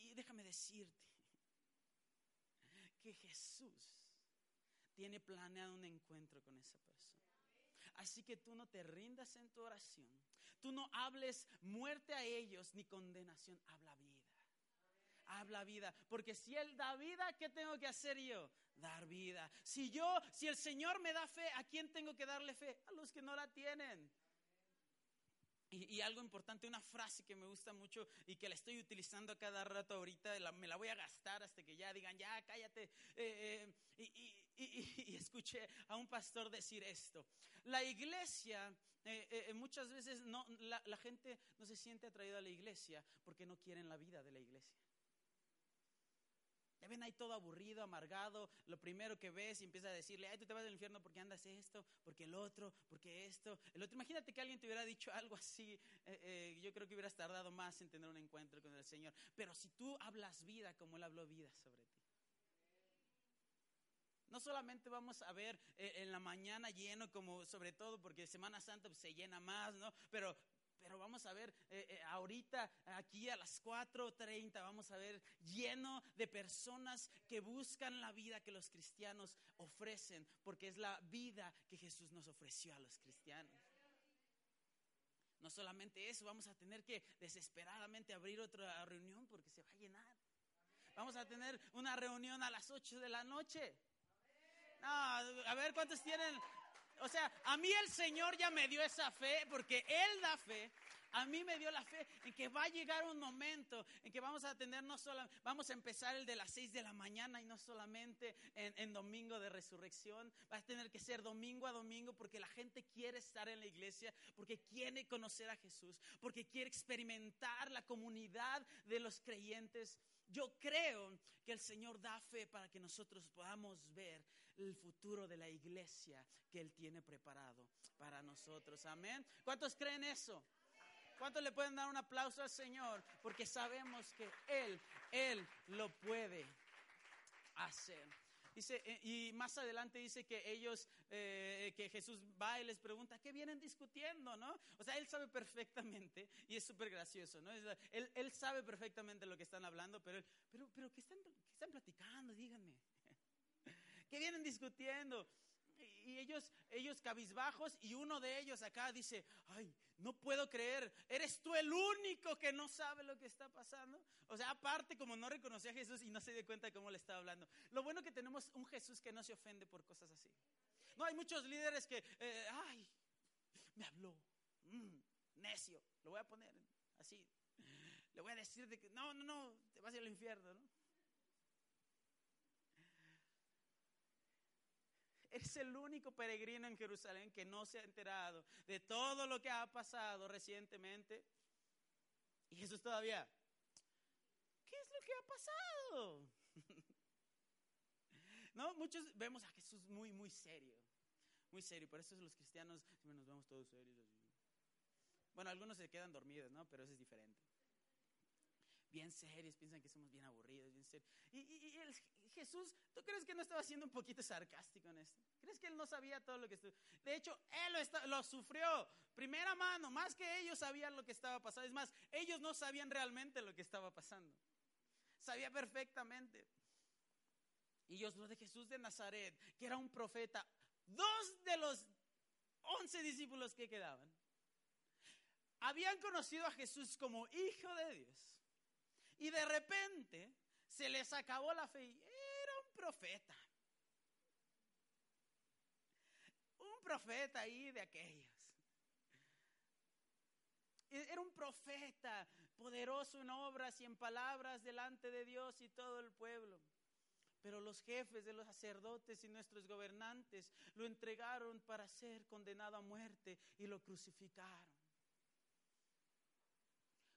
y déjame decirte que Jesús tiene planeado un encuentro con esa persona. Así que tú no te rindas en tu oración. Tú no hables muerte a ellos ni condenación, habla vida habla vida. Porque si Él da vida, ¿qué tengo que hacer yo? Dar vida. Si yo, si el Señor me da fe, ¿a quién tengo que darle fe? A los que no la tienen. Y, algo importante, una frase que me gusta mucho y que la estoy utilizando a cada rato ahorita, me la voy a gastar hasta que ya digan, ya cállate. Eh, eh, y, escuché a un pastor decir esto. La iglesia, eh, muchas veces no, la, la gente no se siente atraída a la iglesia porque no quieren la vida de la iglesia. Ya ven ahí todo aburrido, amargado. Lo primero que ves y empieza a decirle, ay, tú te vas del infierno porque andas esto, porque el otro, porque esto, el otro. Imagínate que alguien te hubiera dicho algo así. Eh, eh, yo creo que hubieras tardado más en tener un encuentro con el Señor. Pero si tú hablas vida como Él habló vida sobre ti. No solamente vamos a ver eh, en la mañana lleno, como sobre todo porque Semana Santa pues, se llena más, ¿no? Pero, pero vamos a ver eh, eh, ahorita, aquí a las 4.30, vamos a ver lleno de personas que buscan la vida que los cristianos ofrecen, porque es la vida que Jesús nos ofreció a los cristianos. No solamente eso, vamos a tener que desesperadamente abrir otra reunión porque se va a llenar. Vamos a tener una reunión a las 8 de la noche. No, a ver cuántos tienen o sea, a mí el Señor ya me dio esa fe, porque Él da fe. A mí me dio la fe en que va a llegar un momento en que vamos a tener no solo, vamos a empezar el de las seis de la mañana y no solamente en, en, domingo de resurrección. Va a tener que ser domingo a domingo porque la gente quiere estar en la iglesia, porque quiere conocer a Jesús, porque quiere experimentar la comunidad de los creyentes. Yo creo que el Señor da fe para que nosotros podamos ver el futuro de la iglesia que Él tiene preparado para nosotros. Amén. ¿Cuántos creen eso? ¿Cuántos le pueden dar un aplauso al Señor? Porque sabemos que Él, Él lo puede hacer. Dice, eh, y más adelante dice que ellos, eh, que Jesús va y les pregunta, ¿qué vienen discutiendo? ¿no? O sea, él sabe perfectamente, y es súper gracioso, ¿no? Él, él, sabe perfectamente lo que están hablando, pero, pero, pero ¿qué, están, ¿qué están platicando? Díganme. ¿Qué vienen discutiendo? Y ellos, ellos cabizbajos y uno de ellos acá dice, ay, no puedo creer, eres tú el único que no sabe lo que está pasando. O sea, aparte como no reconoció a Jesús y no se dio cuenta de cómo le estaba hablando. Lo bueno que tenemos un Jesús que no se ofende por cosas así. No, hay muchos líderes que, eh, ay, me habló, mm, necio, lo voy a poner así. Le voy a decir de que, no, no, no, te vas al infierno, ¿no? Es el único peregrino en Jerusalén que no se ha enterado de todo lo que ha pasado recientemente. Y Jesús todavía, ¿qué es lo que ha pasado? ¿No? Muchos vemos a Jesús muy, muy serio. Muy serio. Por eso los cristianos nos vemos todos serios así. Bueno, algunos se quedan dormidos, ¿no? Pero eso es diferente. Bien serios, piensan que somos bien aburridos, bien serios. Y, el Jesús, ¿tú crees que no estaba siendo un poquito sarcástico en esto? ¿Crees que él no sabía todo lo que estuvo? De hecho, él lo, sufrió. Primera mano, más que ellos sabían lo que estaba pasando. Es más, ellos no sabían realmente lo que estaba pasando. Sabía perfectamente. Y Dios lo de Jesús de Nazaret, que era un profeta, dos de los once discípulos que quedaban, habían conocido a Jesús como hijo de Dios. Y de repente se les acabó la fe. Era un profeta. Un profeta ahí de aquellos. E- Era un profeta poderoso en obras y en palabras delante de Dios y todo el pueblo. Pero los jefes de los sacerdotes y nuestros gobernantes lo entregaron para ser condenado a muerte y lo crucificaron.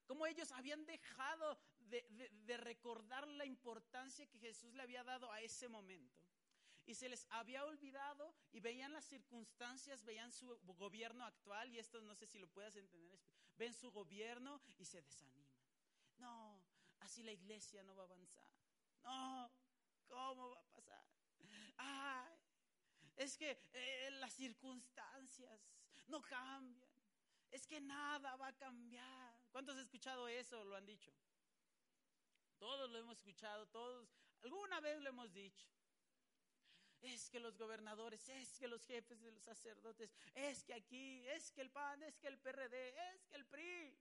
Como ellos habían dejado de, recordar la importancia que Jesús le había dado a ese momento. Y se les había olvidado y veían las circunstancias, veían su gobierno actual, y esto no sé si lo puedas entender, ven su gobierno y se desaniman. No, así la iglesia no va a avanzar. No, ¿cómo va a pasar? Ay, es que eh, las circunstancias no cambian. Es que nada va a cambiar. ¿Cuántos han escuchado eso? Lo han dicho. Todos lo hemos escuchado, todos. Alguna vez lo hemos dicho. Es que los gobernadores, es que los jefes de los sacerdotes, es que aquí, es que el PAN, es que el PRD, es que el PRI.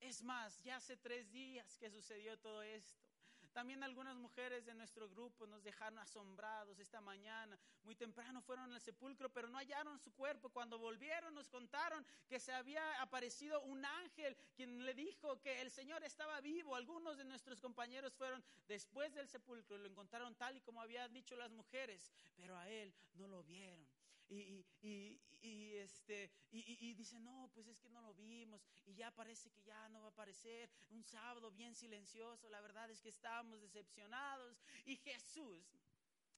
Es más, ya hace tres días que sucedió todo esto. También algunas mujeres de nuestro grupo nos dejaron asombrados esta mañana. Muy temprano fueron al sepulcro, pero no hallaron su cuerpo. Cuando volvieron nos contaron que se había aparecido un ángel quien le dijo que el Señor estaba vivo. Algunos de nuestros compañeros fueron después del sepulcro y lo encontraron tal y como habían dicho las mujeres, pero a él no lo vieron. Y, y, y, este, y, y dice, no, pues es que no lo vimos y ya parece que ya no va a aparecer. Un sábado bien silencioso, la verdad es que estábamos decepcionados. Y Jesús,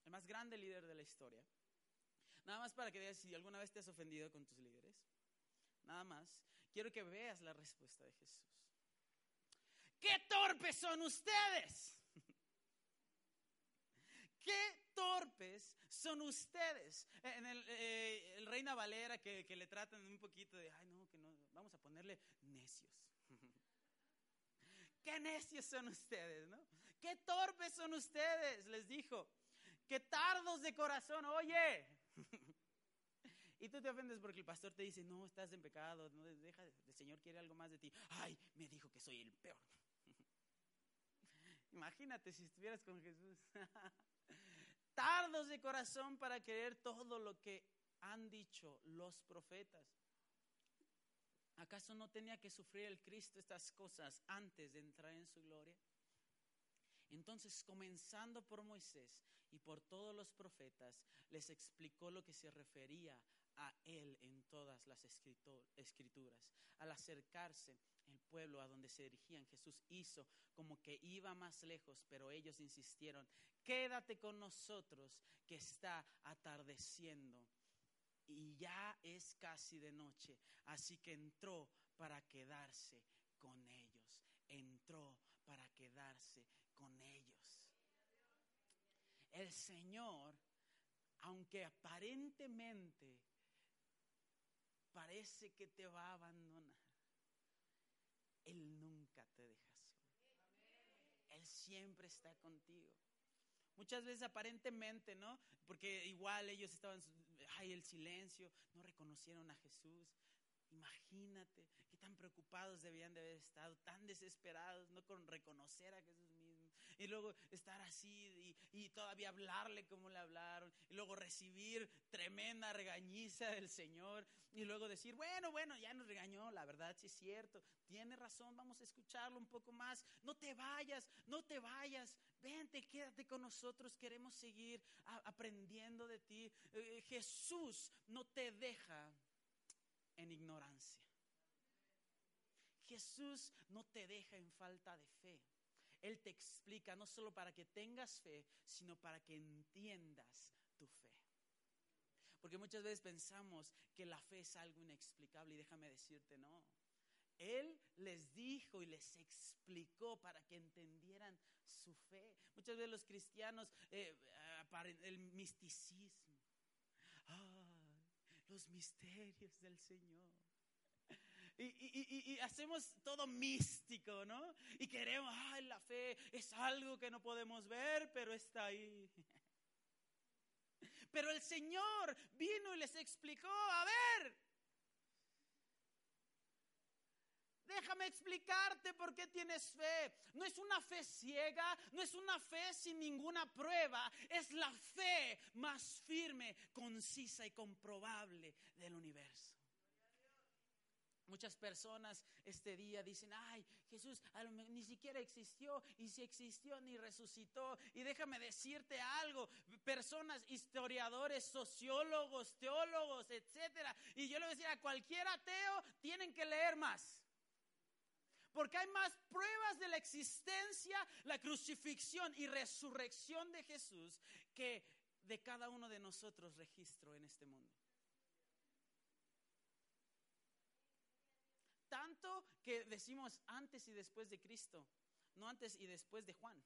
el más grande líder de la historia, nada más para que veas si alguna vez te has ofendido con tus líderes, nada más, quiero que veas la respuesta de Jesús. ¡Qué torpes son ustedes! ¡Qué torpes son ustedes! En el, eh, el Reina Valera que, le tratan un poquito de, ay no, que no, vamos a ponerle necios. ¡Qué necios son ustedes, no! ¡Qué torpes son ustedes! Les dijo. ¡Qué tardos de corazón! Oye. Y tú te ofendes porque el pastor te dice, no, estás en pecado, no, el Señor quiere algo más de ti. Ay, me dijo que soy el peor. Imagínate si estuvieras con Jesús. Tardos de corazón para querer todo lo que han dicho los profetas. ¿Acaso no tenía que sufrir el Cristo estas cosas antes de entrar en su gloria? Entonces, comenzando por Moisés y por todos los profetas, les explicó lo que se refería a él en todas las escrituras. Al acercarse pueblo a donde se dirigían, Jesús hizo como que iba más lejos, pero ellos insistieron, quédate con nosotros que está atardeciendo y ya es casi de noche. Así que entró para quedarse con ellos. Entró para quedarse con ellos. El Señor, aunque aparentemente parece que te va a abandonar, Él nunca te deja solo. Él siempre está contigo. Muchas veces aparentemente, ¿no? Porque igual ellos estaban, ay, el silencio, no reconocieron a Jesús. Imagínate qué tan preocupados debían de haber estado, tan desesperados, no con reconocer a Jesús. Y luego estar así y, y, todavía hablarle como le hablaron. Y luego recibir tremenda regañiza del Señor. Y luego decir, bueno, bueno, ya nos regañó, la verdad sí es cierto. Tiene razón, vamos a escucharlo un poco más. No te vayas, no te vayas. Vente, quédate con nosotros. Queremos seguir aprendiendo de ti. Eh, Jesús no te deja en ignorancia. Jesús no te deja en falta de fe. Él te explica no solo para que tengas fe, sino para que entiendas tu fe. Porque muchas veces pensamos que la fe es algo inexplicable y déjame decirte, no. Él les dijo y les explicó para que entendieran su fe. Muchas veces los cristianos, eh, el misticismo, los misterios del Señor. Y, hacemos todo místico, ¿no? Y queremos, ay, la fe es algo que no podemos ver, pero está ahí. Pero el Señor vino y les explicó, a ver, Déjame explicarte por qué tienes fe. No es una fe ciega, no es una fe sin ninguna prueba, es la fe más firme, concisa y comprobable del universo. Muchas personas este día dicen, ay, Jesús ni siquiera existió y si existió ni resucitó. Y déjame decirte algo, personas, historiadores, sociólogos, teólogos, etcétera. Y yo le voy a decir a cualquier ateo, tienen que leer más. Porque hay más pruebas de la existencia, la crucifixión y resurrección de Jesús que de cada uno de nosotros registro en este mundo. Que decimos antes y después de Cristo, no antes y después de Juan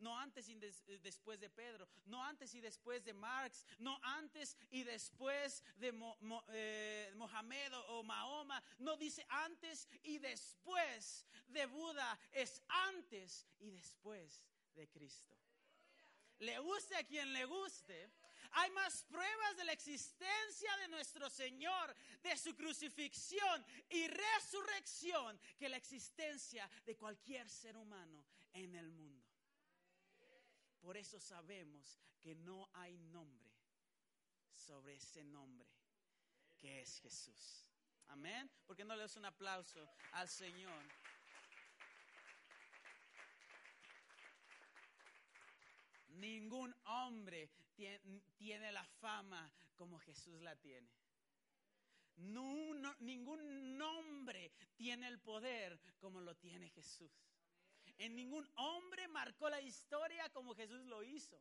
no antes y eh, después de Pedro, no antes y después de Marx, no antes y después de eh, Mohamed o Mahoma, no dice antes y después de Buda, es antes y después de Cristo. Le guste a quien le guste, hay más pruebas de la existencia de nuestro Señor, de su crucifixión y resurrección, que la existencia de cualquier ser humano en el mundo. Por eso sabemos que no hay nombre sobre ese nombre que es Jesús. Amén. ¿Por qué no le das un aplauso al Señor? Ningún hombre tiene, la fama como Jesús la tiene. ningún nombre tiene el poder como lo tiene Jesús. En ningún hombre marcó la historia como Jesús lo hizo.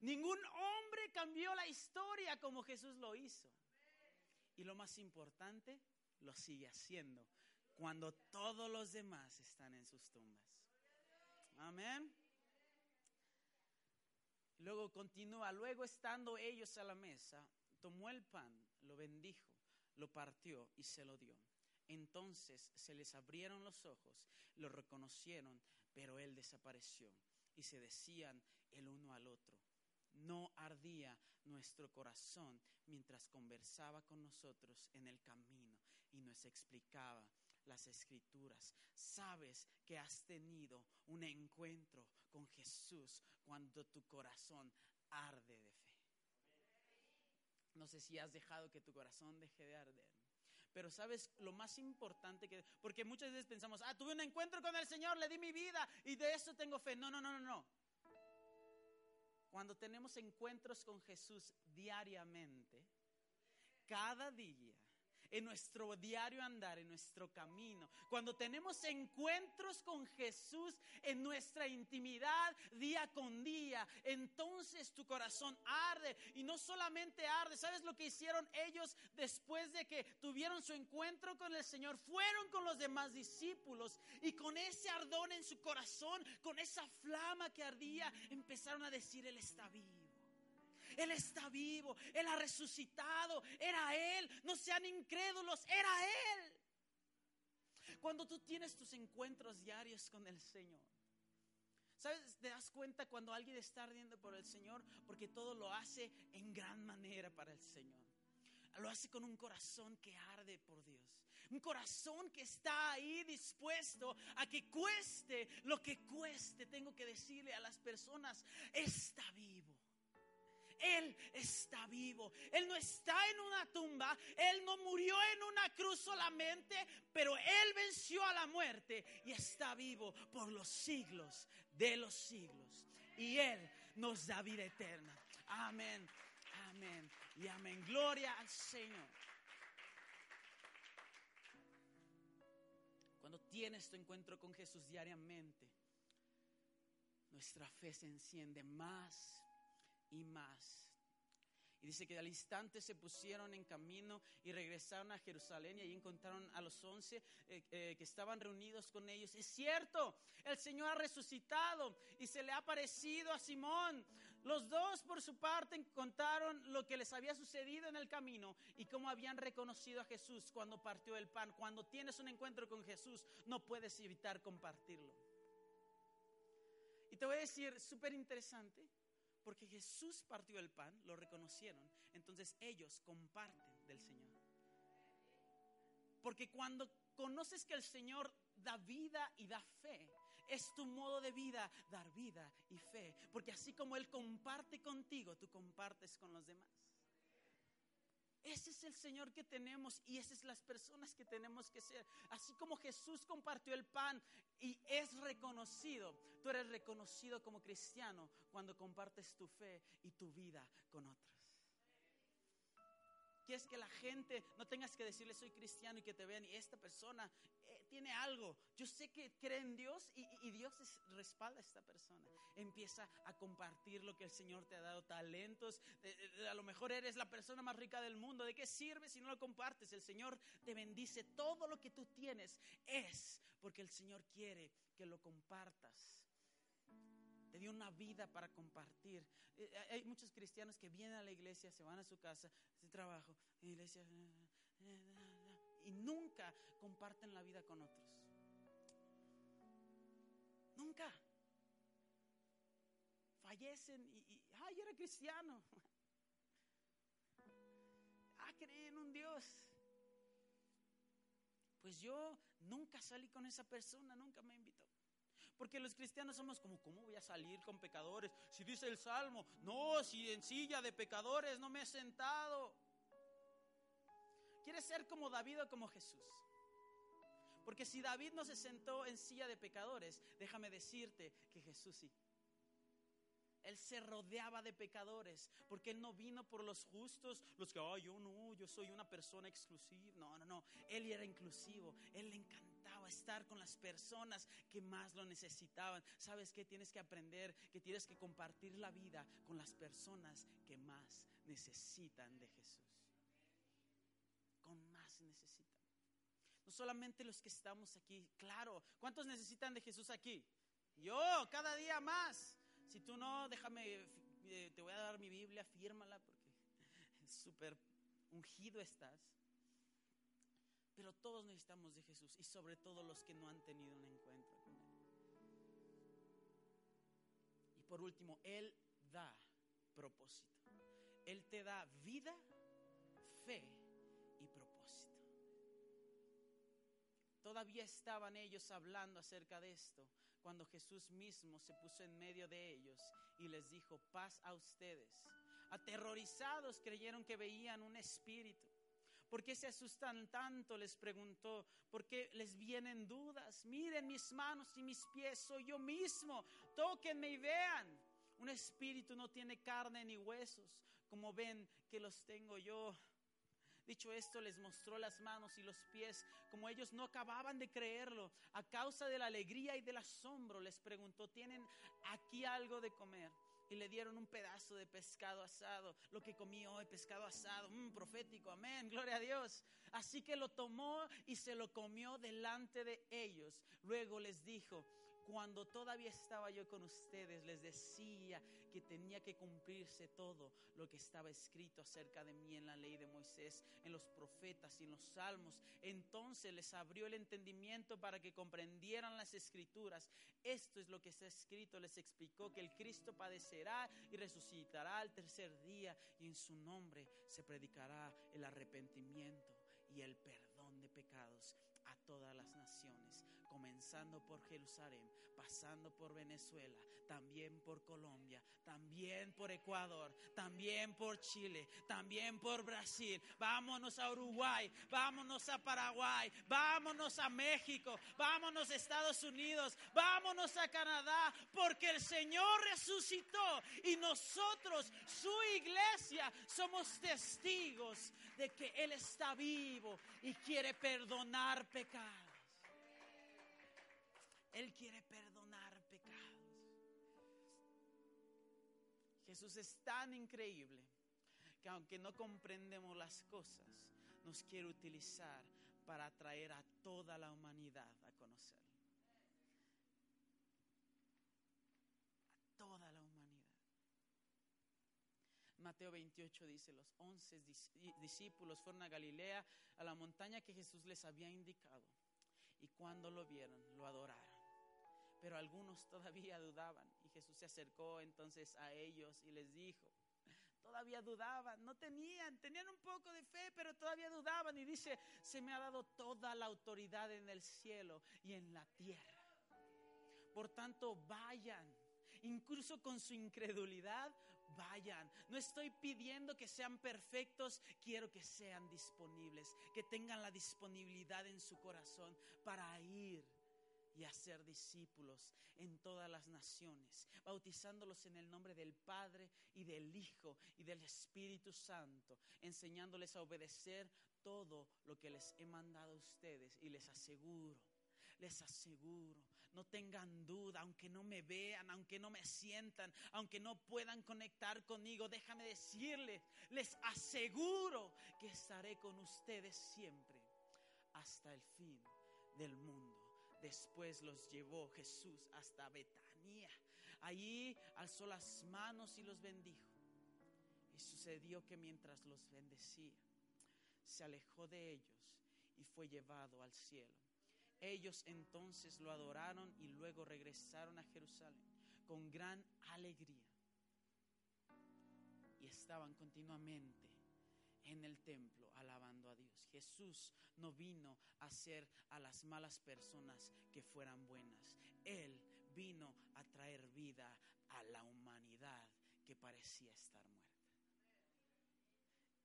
Ningún hombre cambió la historia como Jesús lo hizo. Y lo más importante, lo sigue haciendo cuando todos los demás están en sus tumbas. Amén. Luego continúa, luego estando ellos a la mesa, tomó el pan, lo bendijo, lo partió y se lo dio. Entonces se les abrieron los ojos, lo reconocieron, pero él desapareció. Y se decían el uno al otro, no ardía nuestro corazón mientras conversaba con nosotros en el camino y nos explicaba las escrituras. Sabes que has tenido un encuentro con Jesús cuando tu corazón arde de fe. No sé si has dejado que tu corazón deje de arder. Pero sabes lo más importante que... Porque muchas veces pensamos, ah, tuve un encuentro con el Señor, le di mi vida y de eso tengo fe. No, no, no, no, no. Cuando tenemos encuentros con Jesús diariamente, cada día, en nuestro diario andar, en nuestro camino, cuando tenemos encuentros con Jesús en nuestra intimidad día con día, entonces tu corazón arde y no solamente arde, ¿sabes lo que hicieron ellos después de que tuvieron su encuentro con el Señor? Fueron con los demás discípulos y con ese ardor en su corazón, con esa flama que ardía, empezaron a decir, Él está vivo. Él está vivo, Él ha resucitado, era Él, no sean incrédulos, era Él. Cuando tú tienes tus encuentros diarios con el Señor, ¿sabes? Te das cuenta cuando alguien está ardiendo por el Señor porque todo lo hace en gran manera para el Señor. Lo hace con un corazón que arde por Dios. Un corazón que está ahí dispuesto a que cueste lo que cueste. Tengo que decirle a las personas, está vivo. Él está vivo. Él no está en una tumba. Él no murió en una cruz solamente, pero Él venció a la muerte y está vivo por los siglos de los siglos. Y Él nos da vida eterna. Amén, amén y amén. Gloria al Señor. tienes tu encuentro con Jesús diariamente, nuestra fe se enciende más y más. Y dice que al instante se pusieron en camino y regresaron a Jerusalén y ahí encontraron a los once eh, eh, que estaban reunidos con ellos. Es cierto, el Señor ha resucitado y se le ha parecido a Simón. Los dos por su parte contaron lo que les había sucedido en el camino y cómo habían reconocido a Jesús cuando partió el pan. Cuando tienes un encuentro con Jesús no puedes evitar compartirlo. Y te voy a decir, súper interesante, porque Jesús partió el pan, lo reconocieron, entonces ellos comparten del Señor. Porque cuando conoces que el Señor da vida y da fe, es tu modo de vida dar vida y fe. Porque así como Él comparte contigo, tú compartes con los demás. Ese es el Señor que tenemos y esas son las personas que tenemos que ser. Así como Jesús compartió el pan y es reconocido, tú eres reconocido como cristiano cuando compartes tu fe y tu vida con otros. Quieres que la gente no tengas que decirle soy cristiano y que te vean y esta persona tiene algo. Yo sé que cree en Dios y, y Dios respalda a esta persona. Empieza a compartir lo que el Señor te ha dado, talentos. a lo mejor eres la persona más rica del mundo. ¿De qué sirve si no lo compartes? El Señor te bendice. Todo lo que tú tienes es porque el Señor quiere que lo compartas te dio una vida para compartir. Eh, hay muchos cristianos que vienen a la iglesia, se van a su casa, hacen trabajo, iglesia, y nunca comparten la vida con otros. Nunca. Fallecen y, y ay, era cristiano. Ah, creen en un Dios. Pues yo nunca salí con esa persona, nunca me invitó. Porque los cristianos somos como, ¿cómo voy a salir con pecadores? Si dice el Salmo, no, si en silla de pecadores no me he sentado. ¿Quieres ser como David o como Jesús? Porque si David no se sentó en silla de pecadores, déjame decirte que Jesús sí. Él se rodeaba de pecadores, porque Él no vino por los justos, los que, ay, yo no, yo soy una persona exclusiva. No, no, no. Él era inclusivo. Él le encantaba estar con las personas que más lo necesitaban. ¿Sabes qué? Tienes que aprender que tienes que compartir la vida con las personas que más necesitan de Jesús. Con más necesitan. No solamente los que estamos aquí, claro. ¿Cuántos necesitan de Jesús aquí? Yo, cada día más. Si tú no, déjame, eh, te voy a dar mi Biblia, fírmala porque súper ungido estás. Pero todos necesitamos de Jesús y sobre todo los que no han tenido un encuentro con Él. Y por último, Él da propósito. Él te da vida, fe Todavía estaban ellos hablando acerca de esto cuando Jesús mismo se puso en medio de ellos y les dijo, paz a ustedes. Aterrorizados creyeron que veían un espíritu. ¿Por qué se asustan tanto? Les preguntó. ¿Por qué les vienen dudas? Miren mis manos y mis pies, soy yo mismo. Tóquenme y vean. Un espíritu no tiene carne ni huesos, como ven que los tengo yo. Dicho esto, les mostró las manos y los pies, como ellos no acababan de creerlo. A causa de la alegría y del asombro, les preguntó, ¿tienen aquí algo de comer? Y le dieron un pedazo de pescado asado, lo que comí hoy, pescado asado, un mm, profético, amén, gloria a Dios. Así que lo tomó y se lo comió delante de ellos. Luego les dijo, cuando todavía estaba yo con ustedes, les decía que tenía que cumplirse todo lo que estaba escrito acerca de mí en la ley de Moisés, en los profetas y en los salmos. Entonces les abrió el entendimiento para que comprendieran las escrituras. Esto es lo que está escrito. Les explicó que el Cristo padecerá y resucitará al tercer día y en su nombre se predicará el arrepentimiento y el perdón de pecados a todas las naciones comenzando por Jerusalén, pasando por Venezuela, también por Colombia, también por Ecuador, también por Chile, también por Brasil. Vámonos a Uruguay, vámonos a Paraguay, vámonos a México, vámonos a Estados Unidos, vámonos a Canadá, porque el Señor resucitó y nosotros, su iglesia, somos testigos de que Él está vivo y quiere perdonar pecados. Él quiere perdonar pecados. Jesús es tan increíble que aunque no comprendemos las cosas, nos quiere utilizar para atraer a toda la humanidad a conocerlo. A toda la humanidad. Mateo 28 dice, los once discípulos fueron a Galilea, a la montaña que Jesús les había indicado. Y cuando lo vieron, lo adoraron. Pero algunos todavía dudaban. Y Jesús se acercó entonces a ellos y les dijo, todavía dudaban, no tenían, tenían un poco de fe, pero todavía dudaban. Y dice, se me ha dado toda la autoridad en el cielo y en la tierra. Por tanto, vayan, incluso con su incredulidad, vayan. No estoy pidiendo que sean perfectos, quiero que sean disponibles, que tengan la disponibilidad en su corazón para ir y hacer discípulos en todas las naciones, bautizándolos en el nombre del Padre y del Hijo y del Espíritu Santo, enseñándoles a obedecer todo lo que les he mandado a ustedes y les aseguro, les aseguro, no tengan duda, aunque no me vean, aunque no me sientan, aunque no puedan conectar conmigo, déjame decirles, les aseguro que estaré con ustedes siempre hasta el fin del mundo. Después los llevó Jesús hasta Betania. Allí alzó las manos y los bendijo. Y sucedió que mientras los bendecía, se alejó de ellos y fue llevado al cielo. Ellos entonces lo adoraron y luego regresaron a Jerusalén con gran alegría. Y estaban continuamente en el templo alabando a Dios. Jesús no vino a hacer a las malas personas que fueran buenas. Él vino a traer vida a la humanidad que parecía estar muerta.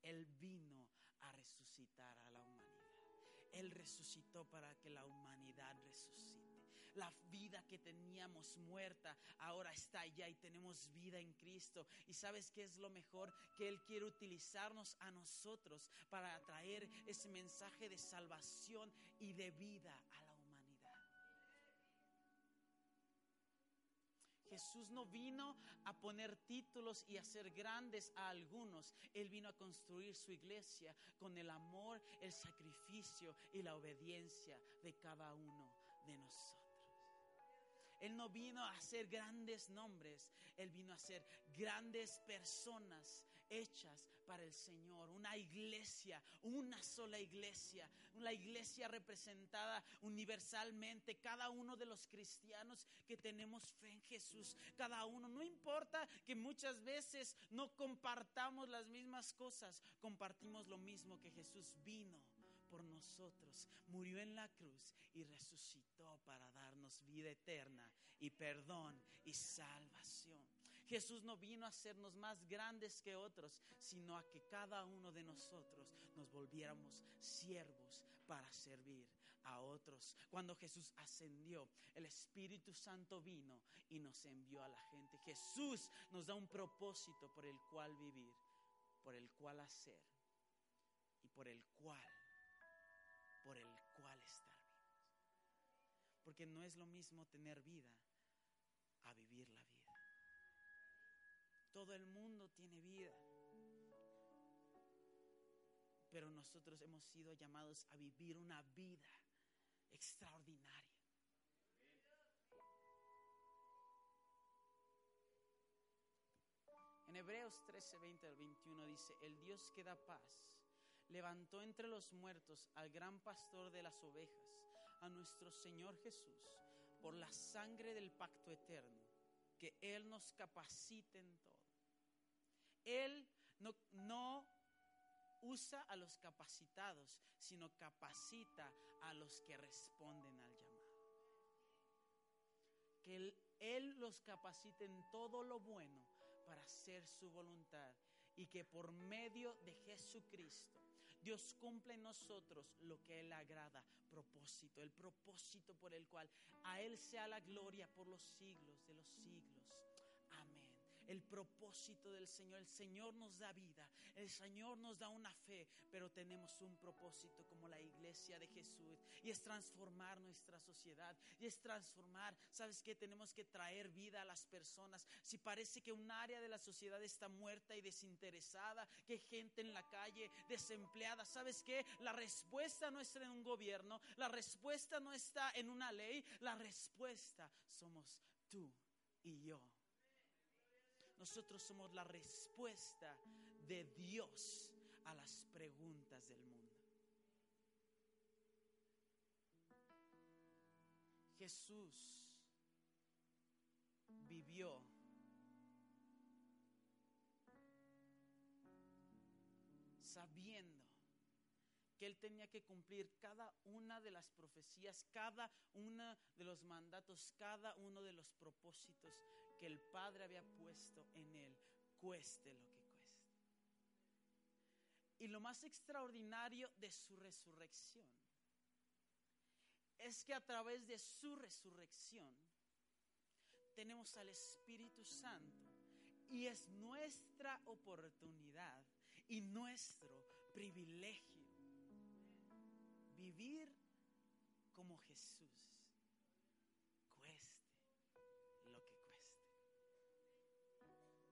Él vino a resucitar a la humanidad. Él resucitó para que la humanidad resucite. La vida que teníamos muerta ahora está allá y tenemos vida en Cristo. Y sabes qué es lo mejor? Que Él quiere utilizarnos a nosotros para traer ese mensaje de salvación y de vida a la humanidad. Jesús no vino a poner títulos y hacer grandes a algunos. Él vino a construir su iglesia con el amor, el sacrificio y la obediencia de cada uno de nosotros. Él no vino a hacer grandes nombres, Él vino a ser grandes personas hechas para el Señor. Una iglesia, una sola iglesia, una iglesia representada universalmente. Cada uno de los cristianos que tenemos fe en Jesús, cada uno, no importa que muchas veces no compartamos las mismas cosas, compartimos lo mismo que Jesús vino por nosotros, murió en la cruz y resucitó para darnos vida eterna y perdón y salvación. Jesús no vino a hacernos más grandes que otros, sino a que cada uno de nosotros nos volviéramos siervos para servir a otros. Cuando Jesús ascendió, el Espíritu Santo vino y nos envió a la gente. Jesús nos da un propósito por el cual vivir, por el cual hacer y por el cual por el cual estar vivos. Porque no es lo mismo tener vida a vivir la vida. Todo el mundo tiene vida. Pero nosotros hemos sido llamados a vivir una vida extraordinaria. En Hebreos 13, 20 al 21 dice, el Dios que da paz levantó entre los muertos al gran pastor de las ovejas, a nuestro Señor Jesús, por la sangre del pacto eterno, que Él nos capacite en todo. Él no, usa a los capacitados, sino capacita a los que responden al llamado. Que él, los capacite en todo lo bueno para hacer su voluntad y que por medio de Jesucristo Dios cumple en nosotros lo que Él agrada, propósito, el propósito por el cual a Él sea la gloria por los siglos de los siglos. El propósito del Señor. El Señor nos da vida, el Señor nos da una fe, pero tenemos un propósito como la iglesia de Jesús y es transformar nuestra sociedad y es transformar, ¿sabes qué? Tenemos que traer vida a las personas. Si parece que un área de la sociedad está muerta y desinteresada, que gente en la calle desempleada, ¿sabes qué? La respuesta no está en un gobierno, la respuesta no está en una ley, la respuesta somos tú y yo. Nosotros somos la respuesta de Dios a las preguntas del mundo. Jesús vivió sabiendo que él tenía que cumplir cada una de las profecías, cada uno de los mandatos, cada uno de los propósitos que el Padre había puesto en él, cueste lo que cueste. Y lo más extraordinario de su resurrección es que a través de su resurrección tenemos al Espíritu Santo y es nuestra oportunidad y nuestro privilegio vivir como Jesús, cueste lo que cueste.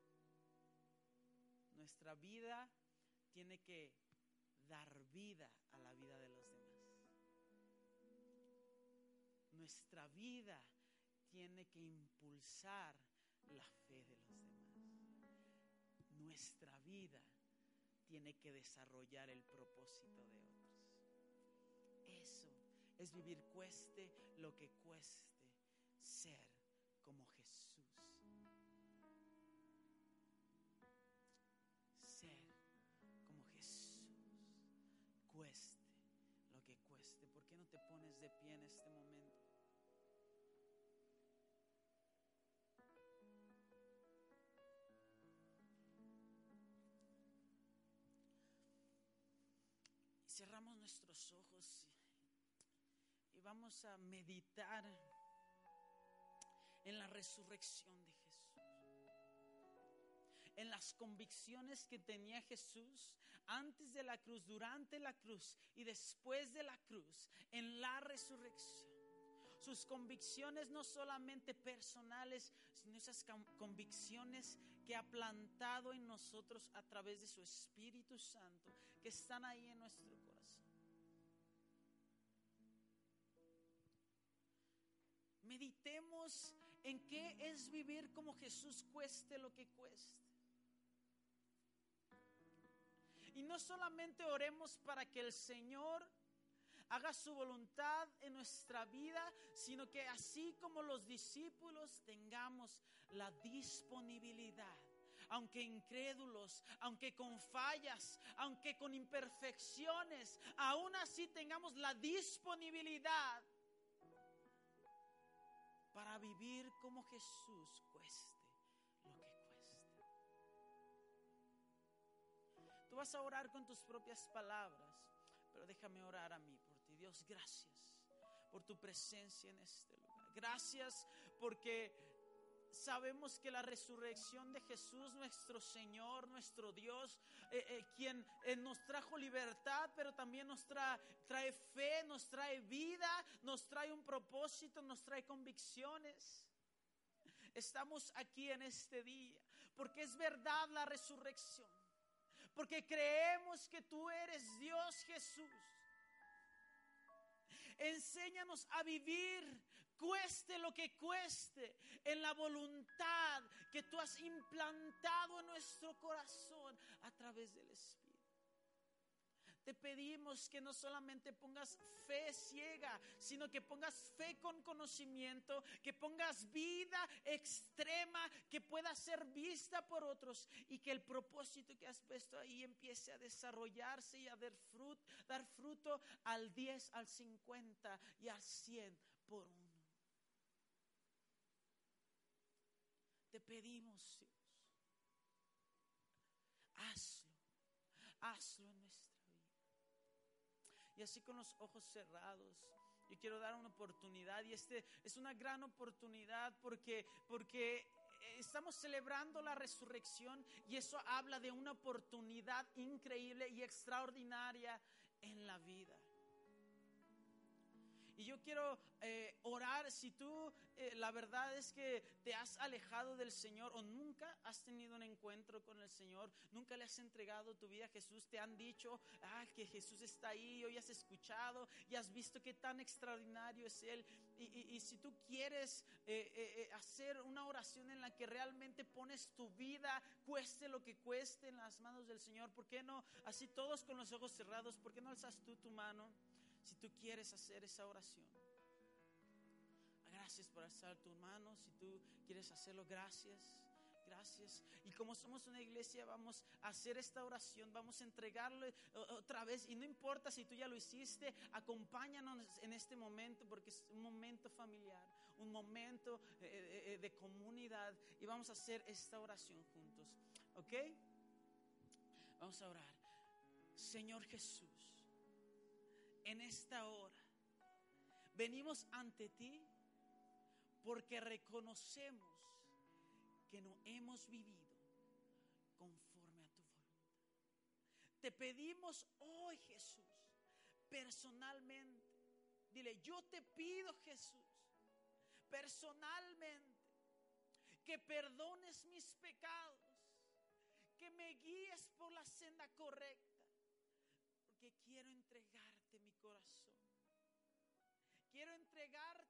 Nuestra vida tiene que dar vida a la vida de los demás. Nuestra vida tiene que impulsar la fe de los demás. Nuestra vida tiene que desarrollar el propósito de otros. Eso es vivir cueste lo que cueste, ser como Jesús. Ser como Jesús. Cueste lo que cueste. ¿Por qué no te pones de pie en este momento? cerramos nuestros ojos vamos a meditar en la resurrección de Jesús. En las convicciones que tenía Jesús antes de la cruz, durante la cruz y después de la cruz, en la resurrección. Sus convicciones no solamente personales, sino esas convicciones que ha plantado en nosotros a través de su Espíritu Santo, que están ahí en nuestro corazón. Meditemos en qué es vivir como Jesús cueste lo que cueste. Y no solamente oremos para que el Señor haga su voluntad en nuestra vida, sino que así como los discípulos tengamos la disponibilidad aunque incrédulos, aunque con fallas, aunque con imperfecciones, aún así tengamos la disponibilidad para vivir como Jesús cueste lo que cueste. Tú vas a orar con tus propias palabras, pero déjame orar a mí por ti. Dios, gracias por tu presencia en este lugar. Gracias porque sabemos que la resurrección de Jesús, nuestro Señor, nuestro Dios, eh, eh, quien eh, nos trajo libertad, pero también nos trae, fe, nos trae vida, nos trae un propósito, nos trae convicciones. Estamos aquí en este día porque es verdad la resurrección, porque creemos que tú eres Dios Jesús. Enséñanos a vivir cueste lo que cueste, en la voluntad que tú has implantado en nuestro corazón a través del Espíritu. Te pedimos que no solamente pongas fe ciega, sino que pongas fe con conocimiento, que pongas vida extrema que pueda ser vista por otros y que el propósito que has puesto ahí empiece a desarrollarse y a dar fruto, dar fruto al 10, al 50 y al 100 por uno. Te pedimos, hazlo, hazlo en nuestra vida. Y así con los ojos cerrados, yo quiero dar una oportunidad y este es una gran oportunidad porque porque estamos celebrando la resurrección y eso habla de una oportunidad increíble y extraordinaria en la vida. Y yo quiero eh, orar si tú, eh, la verdad es que te has alejado del Señor o nunca has tenido un encuentro con el Señor, nunca le has entregado tu vida a Jesús, te han dicho ah, que Jesús está ahí, hoy has escuchado y has visto qué tan extraordinario es Él. Y, si tú quieres eh, hacer una oración en la que realmente pones tu vida, cueste lo que cueste en las manos del Señor, ¿por qué no? Así todos con los ojos cerrados, ¿por qué no alzas tú tu mano? Si tú quieres hacer esa oración, gracias por alzar tu mano. Si tú quieres hacerlo, gracias. Gracias. Y como somos una iglesia, vamos a hacer esta oración, vamos a entregarle otra vez. Y no importa si tú ya lo hiciste, acompáñanos en este momento porque es un momento familiar, un momento eh, eh, eh, de comunidad. Y vamos a hacer esta oración juntos. ¿Ok? Vamos a orar. Señor Jesús en esta hora venimos ante ti porque reconocemos que no hemos vivido conforme a tu voluntad. Te pedimos hoy, Jesús, personalmente, dile, yo te pido, Jesús, personalmente, que perdones mis pecados, que me guíes por la senda correcta, porque quiero entregar corazón. Quiero. Quiero